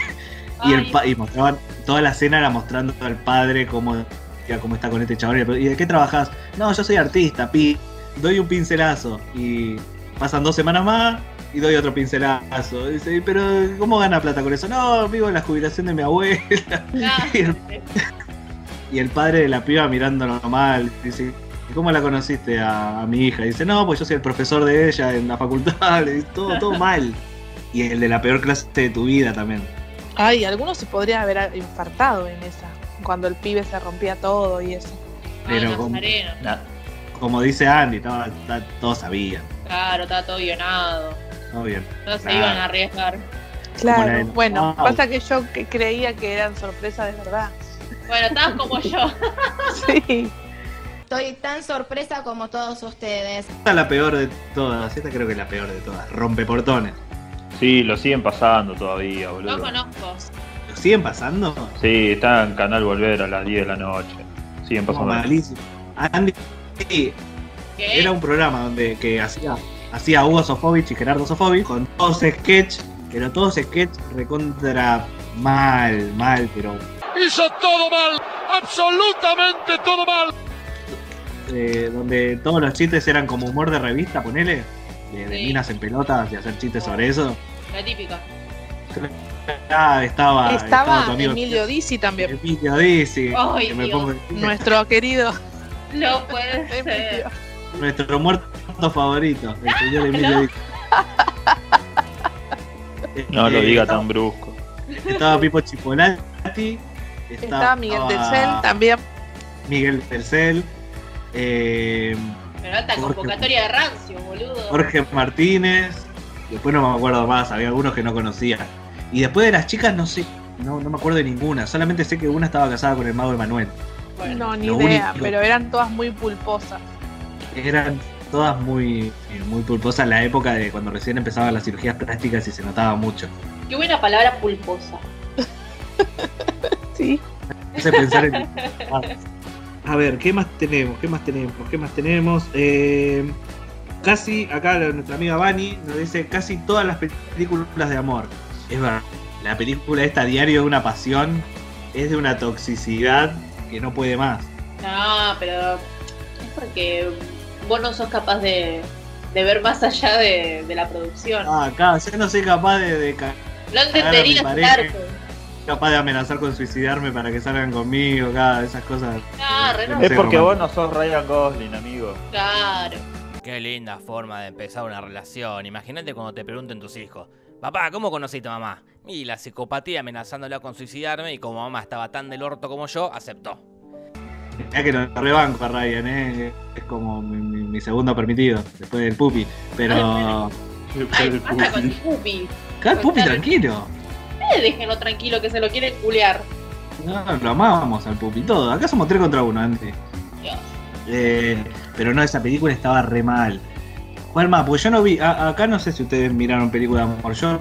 y el pa- y mostraban, toda la escena era mostrando al padre cómo, ya cómo está con este chabón. ¿Y de qué trabajas? No, yo soy artista, pi. Doy un pincelazo. Y pasan dos semanas más y doy otro pincelazo. Dice, pero ¿cómo gana plata con eso? No, vivo en la jubilación de mi abuela. [laughs] [laughs] y, el, y el padre de la piba mirándolo mal. Dice, "¿Y ¿cómo la conociste a, a mi hija? Dice, no, pues yo soy el profesor de ella en la facultad. [laughs] Le dice, todo, todo mal. Y el de la peor clase de tu vida también. Ay, algunos se podría haber infartado en esa. Cuando el pibe se rompía todo y eso. Pero como, como dice Andy, estaba- está- todos sabían. Claro, estaba todo guionado. Bien. No se iban a arriesgar. Claro, bueno, Wow. pasa que yo que creía que eran sorpresas de verdad. Bueno, estabas como yo. [laughs] Sí. Estoy tan sorpresa como todos ustedes. Esta es la peor de todas. Esta creo que es la peor de todas. Rompeportones. Sí, lo siguen pasando todavía, boludo. No conozco. ¿Lo siguen pasando? Sí, está en Canal Volver a las 10 de la noche. Siguen Como pasando. malísimo. Andy sí, era un programa donde que hacía, hacía Hugo Sofovich y Gerardo Sofovich con todos sketch, pero todos sketch recontra mal, mal, pero Hizo todo mal, absolutamente todo mal. eh, donde todos los chistes eran como humor de revista, ponele, de, de Sí. minas en pelotas y hacer chistes sobre eso. La típica. Ah, estaba, Estaba amigo Emilio Dizzi también. Emilio Dizzi, Ay, que me pongo- Nuestro querido. No puede ser. nuestro muerto [laughs] favorito, el señor Emilio No. [laughs] Lo Eh, diga tan brusco. Estaba Pipo Chipolati. Estaba Miguel Telcel también. Miguel Tercel. eh, Pero alta Jorge. convocatoria de rancio, boludo. Jorge Martínez. Después no me acuerdo más, había algunos que no conocía. Y después de las chicas no sé, no, no me acuerdo de ninguna. Solamente sé que una estaba casada con el mago Emanuel. no, ni idea, único- pero eran todas muy pulposas. Eran todas muy, eh, muy pulposas en la época de cuando recién empezaban las cirugías plásticas y se notaba mucho. Qué buena palabra pulposa. [laughs] Sí. Hace pensar en. [laughs] A ver, ¿qué más tenemos? ¿Qué más tenemos? ¿Qué más tenemos? Eh, casi, acá nuestra amiga Vani nos dice casi todas las películas de amor. Es verdad, la película esta Diario de una Pasión es de una toxicidad que no puede más. No, pero es porque vos no sos capaz de, de ver más allá de, de la producción. Ah, acá, yo no soy capaz de, de no entenderías capaz de amenazar con suicidarme para que salgan conmigo, cada esas cosas. Re no. Es porque vos no sos Ryan Gosling, amigo. Claro. Qué linda forma de empezar una relación. Imagínate cuando te pregunten tus hijos. Papá, ¿cómo conociste a mamá? Y la psicopatía amenazándola con suicidarme y como mamá estaba tan del orto como yo, aceptó. [laughs] Ya que lo rebanco a Ryan, ¿eh? es como mi, mi- mi segundo permitido, después del pupi. Pero. Ay, con el pupi. Acá el pupi tranquilo. Eh, déjenlo tranquilo que se lo quieren culear. No, lo amamos al pupi todo. Acá somos tres contra uno, antes. Dios. Eh, pero no, esa película estaba re mal. ¿Cuál más? Porque yo no vi. a- acá no sé si ustedes miraron películas de amor. Yo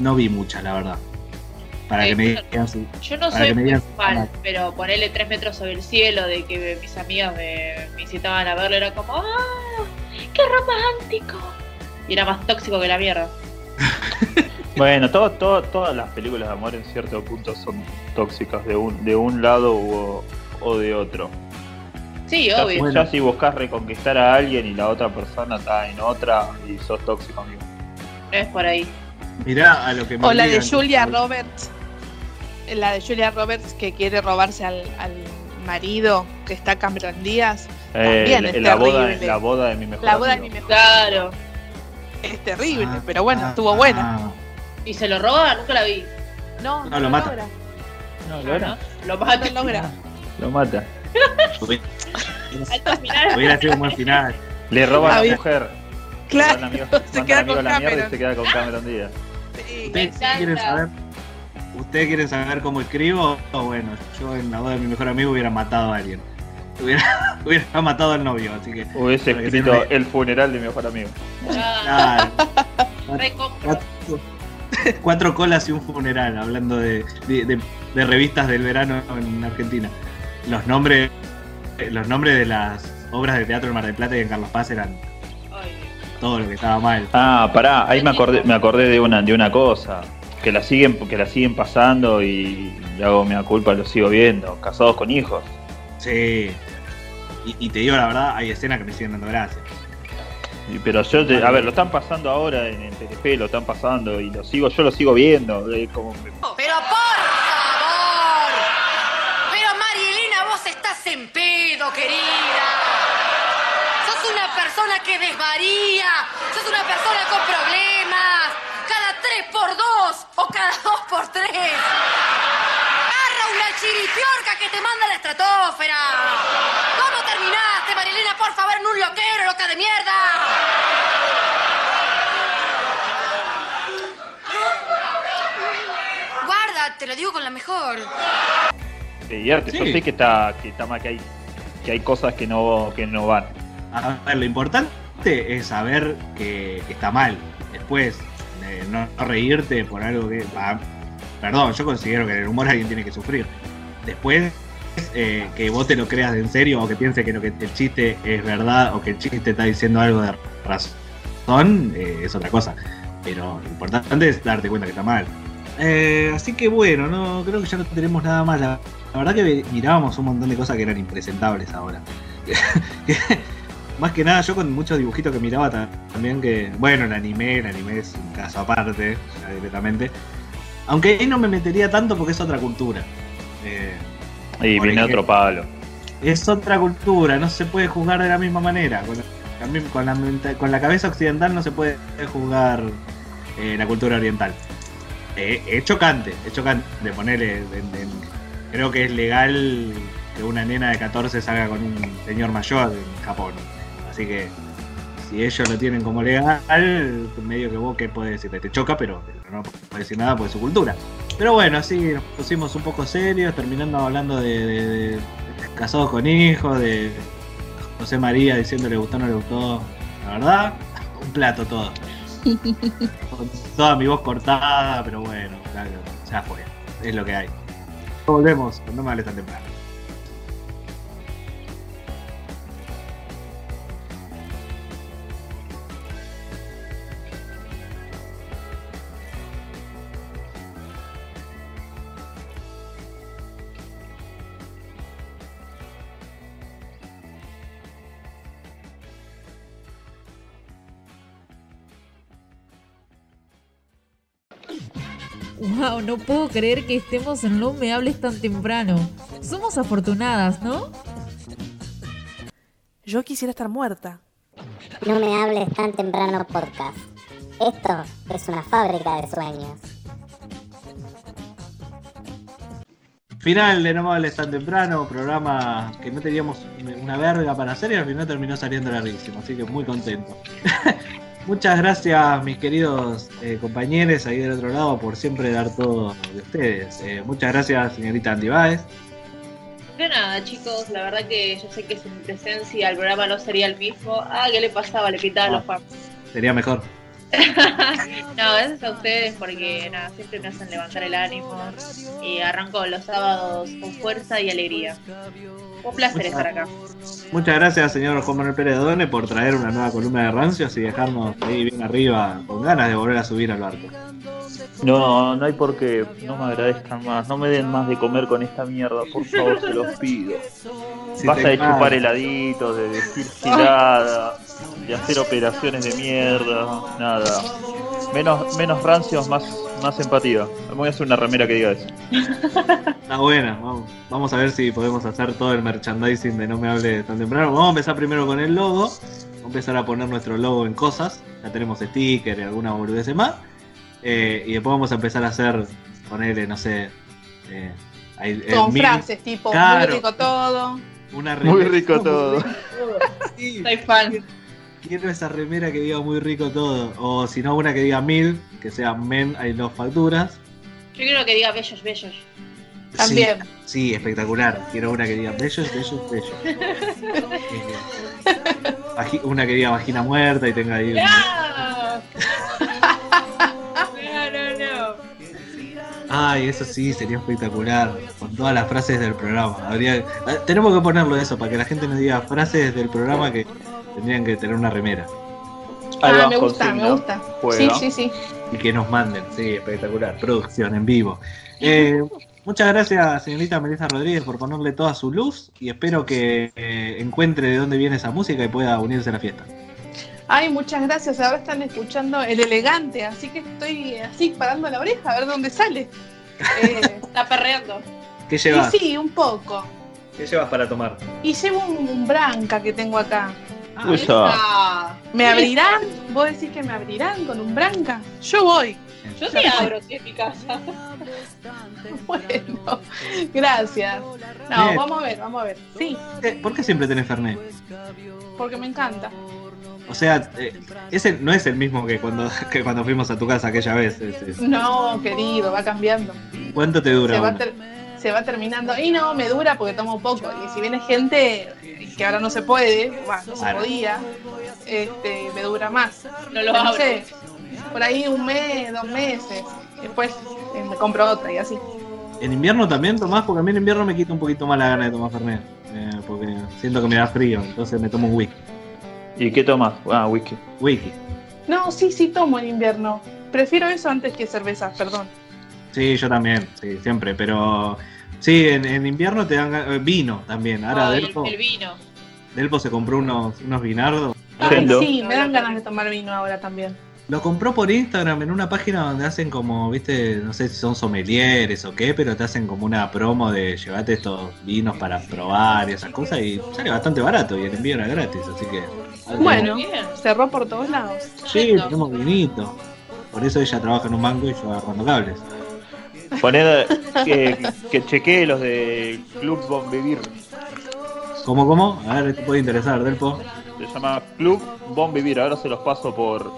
no vi muchas, la verdad. Para que me digan su. Yo no soy muy fan, pero ponerle tres metros sobre el cielo de que mis amigas me, me incitaban a verlo era como ¡Ah! ¡Qué romántico! Y era más tóxico que la mierda. [laughs] Bueno, todo, todo- todas las películas de amor en cierto punto son tóxicas de un, de un lado o, o de otro. Sí, Ya, obvio. ya si buscas reconquistar a alguien y la otra persona está en otra y sos tóxico, amigo. No es por ahí. Mirá a lo que me O la de. Julia Roberts. La de Julia Roberts que quiere robarse al, al marido que está Cameron Díaz. Eh, También la, es la boda, terrible. la boda de mi mejor La boda de mi mejor Claro. Es terrible, Ah, pero bueno, ah, estuvo ah. buena. ¿Y se lo roba? Nunca la vi. No, No, lo mata. logra. No, lo era. Lo mata. No logra. Lo mata. [laughs] Hubiera sido un buen final. Le roba a la mujer. Claro, Manda amigo- [laughs] se manda queda amigo con la mierda y Cameron. se queda con Cameron Díaz. Sí. ¿Ustedes quieren saber? ¿Ustedes quieren saber cómo escribo? O bueno, yo en la boda de mi mejor amigo hubiera matado a alguien. Hubiera, [laughs] hubiera matado al novio, así que. Hubiese que escrito el funeral de mi mejor amigo. Ah. [laughs] Cuatro, cuatro colas y un funeral, hablando de, de- de- de revistas del verano en Argentina. Los nombres, los nombres de las obras de teatro en Mar del Plata y en Carlos Paz eran todo lo que estaba mal. Ah, pará, ahí me acordé, me acordé de una, de una cosa. Que la siguen, que la siguen pasando y le hago mi culpa, lo sigo viendo. Casados con hijos. Sí. Y, y te digo la verdad, hay escenas que me siguen dando gracias. Pero yo, te- a ver, lo están pasando ahora en, en Telefe, lo están pasando y lo sigo, yo lo sigo viendo. como que- Pero por favor. Pero Marielena, vos estás en pedo, querida. Persona que desvaría. Sos una persona con problemas. Cada tres por dos o cada dos por tres. Agarra una chiripiorca que te manda a la estratosfera. ¿Cómo terminaste, Marilena? Por favor, en un loquero, loca de mierda. Guarda, te lo digo con la mejor. te divierte. Yo Sí. sé que está, que está mal, que hay, que hay cosas que no, que no van. A ver, lo importante es saber que está mal. Después, de no, reírte por algo que. ah, perdón, yo considero que en el humor alguien tiene que sufrir. Después, eh, que vos te lo creas en serio o que piense que lo que el chiste es verdad o que el chiste está diciendo algo de razón, eh, es otra cosa. Pero lo importante es darte cuenta que está mal. Eh, así que bueno, no creo que ya no tenemos nada más. La verdad que mirábamos un montón de cosas que eran impresentables ahora. [laughs] Más que nada, yo con muchos dibujitos que miraba ta- también que. Bueno, el anime, el anime es un caso aparte, ya directamente. Aunque ahí no me metería tanto porque es otra cultura. Eh, Y viene ejemplo. otro palo. es otra cultura, no se puede juzgar de la misma manera. Con la, también con la, con la cabeza occidental no se puede juzgar eh, la cultura oriental. Eh, es chocante, es chocante de ponerle. creo que es legal que una nena de 14 salga con un señor mayor en Japón. Así que si ellos lo tienen como legal, medio que vos que puedes decirte, te choca, pero no puedes decir nada es su cultura. Pero bueno, así nos pusimos un poco serios, terminando hablando de casados con hijos, de José María diciendo le gustó o no le gustó. La verdad, un plato todo. Con toda mi voz cortada, pero bueno, claro, ya fue. Es lo que hay. Volvemos, no me hables tan temprano. No puedo creer que estemos en No Me Hables tan temprano. Somos afortunadas, ¿no? Yo quisiera estar muerta. No me hables tan temprano podcast. Esto es una fábrica de sueños. Final de No me hables tan temprano, programa que no teníamos una verga para hacer y al final terminó saliendo larguísimo, así que muy contento. [laughs] Muchas gracias mis queridos eh, compañeros ahí del otro lado por siempre dar todo de ustedes. Eh, muchas gracias señorita Andy Baez. De nada, chicos, la verdad que yo sé que sin presencia el programa no sería el mismo. Ah, ¿qué le pasaba? Le pintaba los fardos. Sería mejor. No, gracias a ustedes porque nada, siempre me hacen levantar el ánimo y arranco los sábados con fuerza y alegría. Un placer estar acá. Muchas gracias, señor Juan Manuel Pérez Done, por traer una nueva columna de rancios y dejarnos ahí bien arriba con ganas de volver a subir al barco. No, no hay por qué. No me agradezcan más. No me den más de comer con esta mierda. Por favor, se los pido. Si Basta te de chupar heladitos, de decir gilada, de hacer operaciones de mierda. Nada. Menos, menos rancios, más, más empatía. Me voy a hacer una remera que diga eso. [laughs] Está buena, vamos, vamos a ver si podemos hacer todo el merchandising de No Me Hable tan temprano. Vamos a empezar primero con el logo. Vamos a empezar a poner nuestro logo en cosas. Ya tenemos sticker y alguna boludez más. Eh, y después vamos a empezar a hacer, ponerle, no sé. eh, ahí, eh, Con mil- frases tipo, Claro, muy rico todo. Una Muy rico todo. [laughs] Sí, Soy fan. Quiero esa remera que diga muy rico todo. O si no, una que diga mil, que sea men, hay dos facturas. Yo quiero que diga bellos, bellos. También. Sí, sí, espectacular. Quiero una que diga bellos, bellos, bellos. [laughs] Eh, una que diga vagina muerta y tenga ahí un- No, no, no. Ay, eso sí, sería espectacular. Con todas las frases del programa. Habría... eh, Tenemos que ponerlo eso para que la gente nos diga frases del programa que tendrían que tener una remera. Ahí ah, me gusta, consigna. me gusta. Juega. Sí, sí, sí. Y que nos manden. Sí, espectacular. Producción en vivo. Eh, muchas gracias, señorita Melissa Rodríguez, por ponerle toda su luz. Y espero que eh, encuentre de dónde viene esa música y pueda unirse a la fiesta. Ay, muchas gracias. Ahora están escuchando el elegante, así que estoy así parando la oreja a ver dónde sale. Eh, [laughs] Está perreando. ¿Qué y llevas? sí, un poco. ¿Qué llevas para tomar? Y llevo un, un branca que tengo acá. Ah, ¿Me abrirán? ¿Vos decís que me abrirán con un branca? Yo voy. yo te abro si es mi casa. [laughs] Bueno, gracias. No, Bien. vamos a ver, vamos a ver. Sí, Eh, ¿Por qué siempre tenés Fernet? porque me encanta. O sea, eh, ese no es el mismo que cuando, [laughs] que cuando fuimos a tu casa aquella vez. es- es- No, querido, va cambiando. ¿Cuánto te dura? Se va, uno? ter- se va terminando. Y no, me dura porque tomo poco. Y si viene gente que ahora no se puede, bueno, no se podía, este, me dura más. No lo sé, por ahí un mes, dos meses. Después eh, me compro otra y así. ¿En invierno también tomás? Porque a mí en invierno me quita un poquito más la gana de tomar Fernet. eh, porque siento que me da frío, entonces me tomo un whisky. ¿Y qué tomas? Ah, whisky. Whisky. No, sí, sí tomo en invierno. Prefiero eso antes que cerveza, perdón. Sí, yo también, sí, siempre, pero... Sí, en, en invierno te dan eh, vino también. Ahora Ay, Delpo, el, vino. Delpo se compró unos, unos vinardos. Ay, sí, me dan ganas de tomar vino ahora también. Lo compró por Instagram en una página donde hacen como, viste, no sé si son sommeliers o qué, pero te hacen como una promo de llevate estos vinos para probar y esas cosas y sale bastante barato y el envío era gratis, así que... Bueno, cerró por todos lados. Sí, tenemos vinito. Por eso ella trabaja en un banco y yo agarrando cables. Poned que, que chequee los de Club Bon Vivir. ¿Cómo, cómo? A ver, te puede interesar, Delpo. Se llama Club Bon Vivir. Ahora se los paso por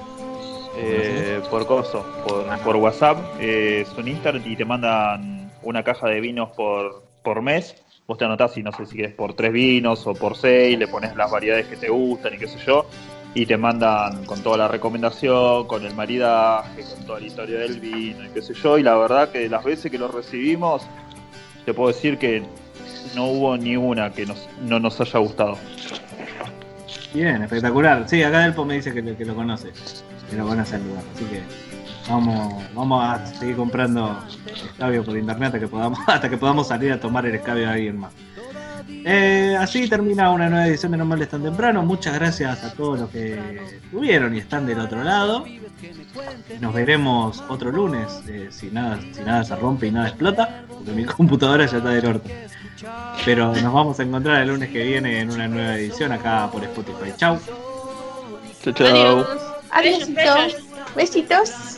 eh, por coso, por, por WhatsApp. Eh, es un Instagram y te mandan una caja de vinos por, por mes. Vos te anotás y no sé si querés por tres vinos o por seis, le pones las variedades que te gustan y qué sé yo. Y te mandan con toda la recomendación, con el maridaje, con toda la historia del vino y qué sé yo. Y la verdad que las veces que lo recibimos, te puedo decir que no hubo ni una que nos, no nos haya gustado. Bien, espectacular. Sí, acá Delpo me dice que, que lo conoce. Que lo conoce el lugar. Así que vamos, vamos a seguir comprando escabio por internet hasta que podamos, [laughs] hasta que podamos salir a tomar el escabio de alguien más. Eh, así termina una nueva edición de No Males tan temprano. Muchas gracias a todos los que estuvieron y están del otro lado. Nos veremos otro lunes, eh, si, nada, si nada se rompe y nada explota, porque mi [laughs] computadora ya está del orto. Pero nos vamos a encontrar el lunes que viene en una nueva edición acá por Spotify. Chau. Chao, chao. Adiós. Besos. Besitos.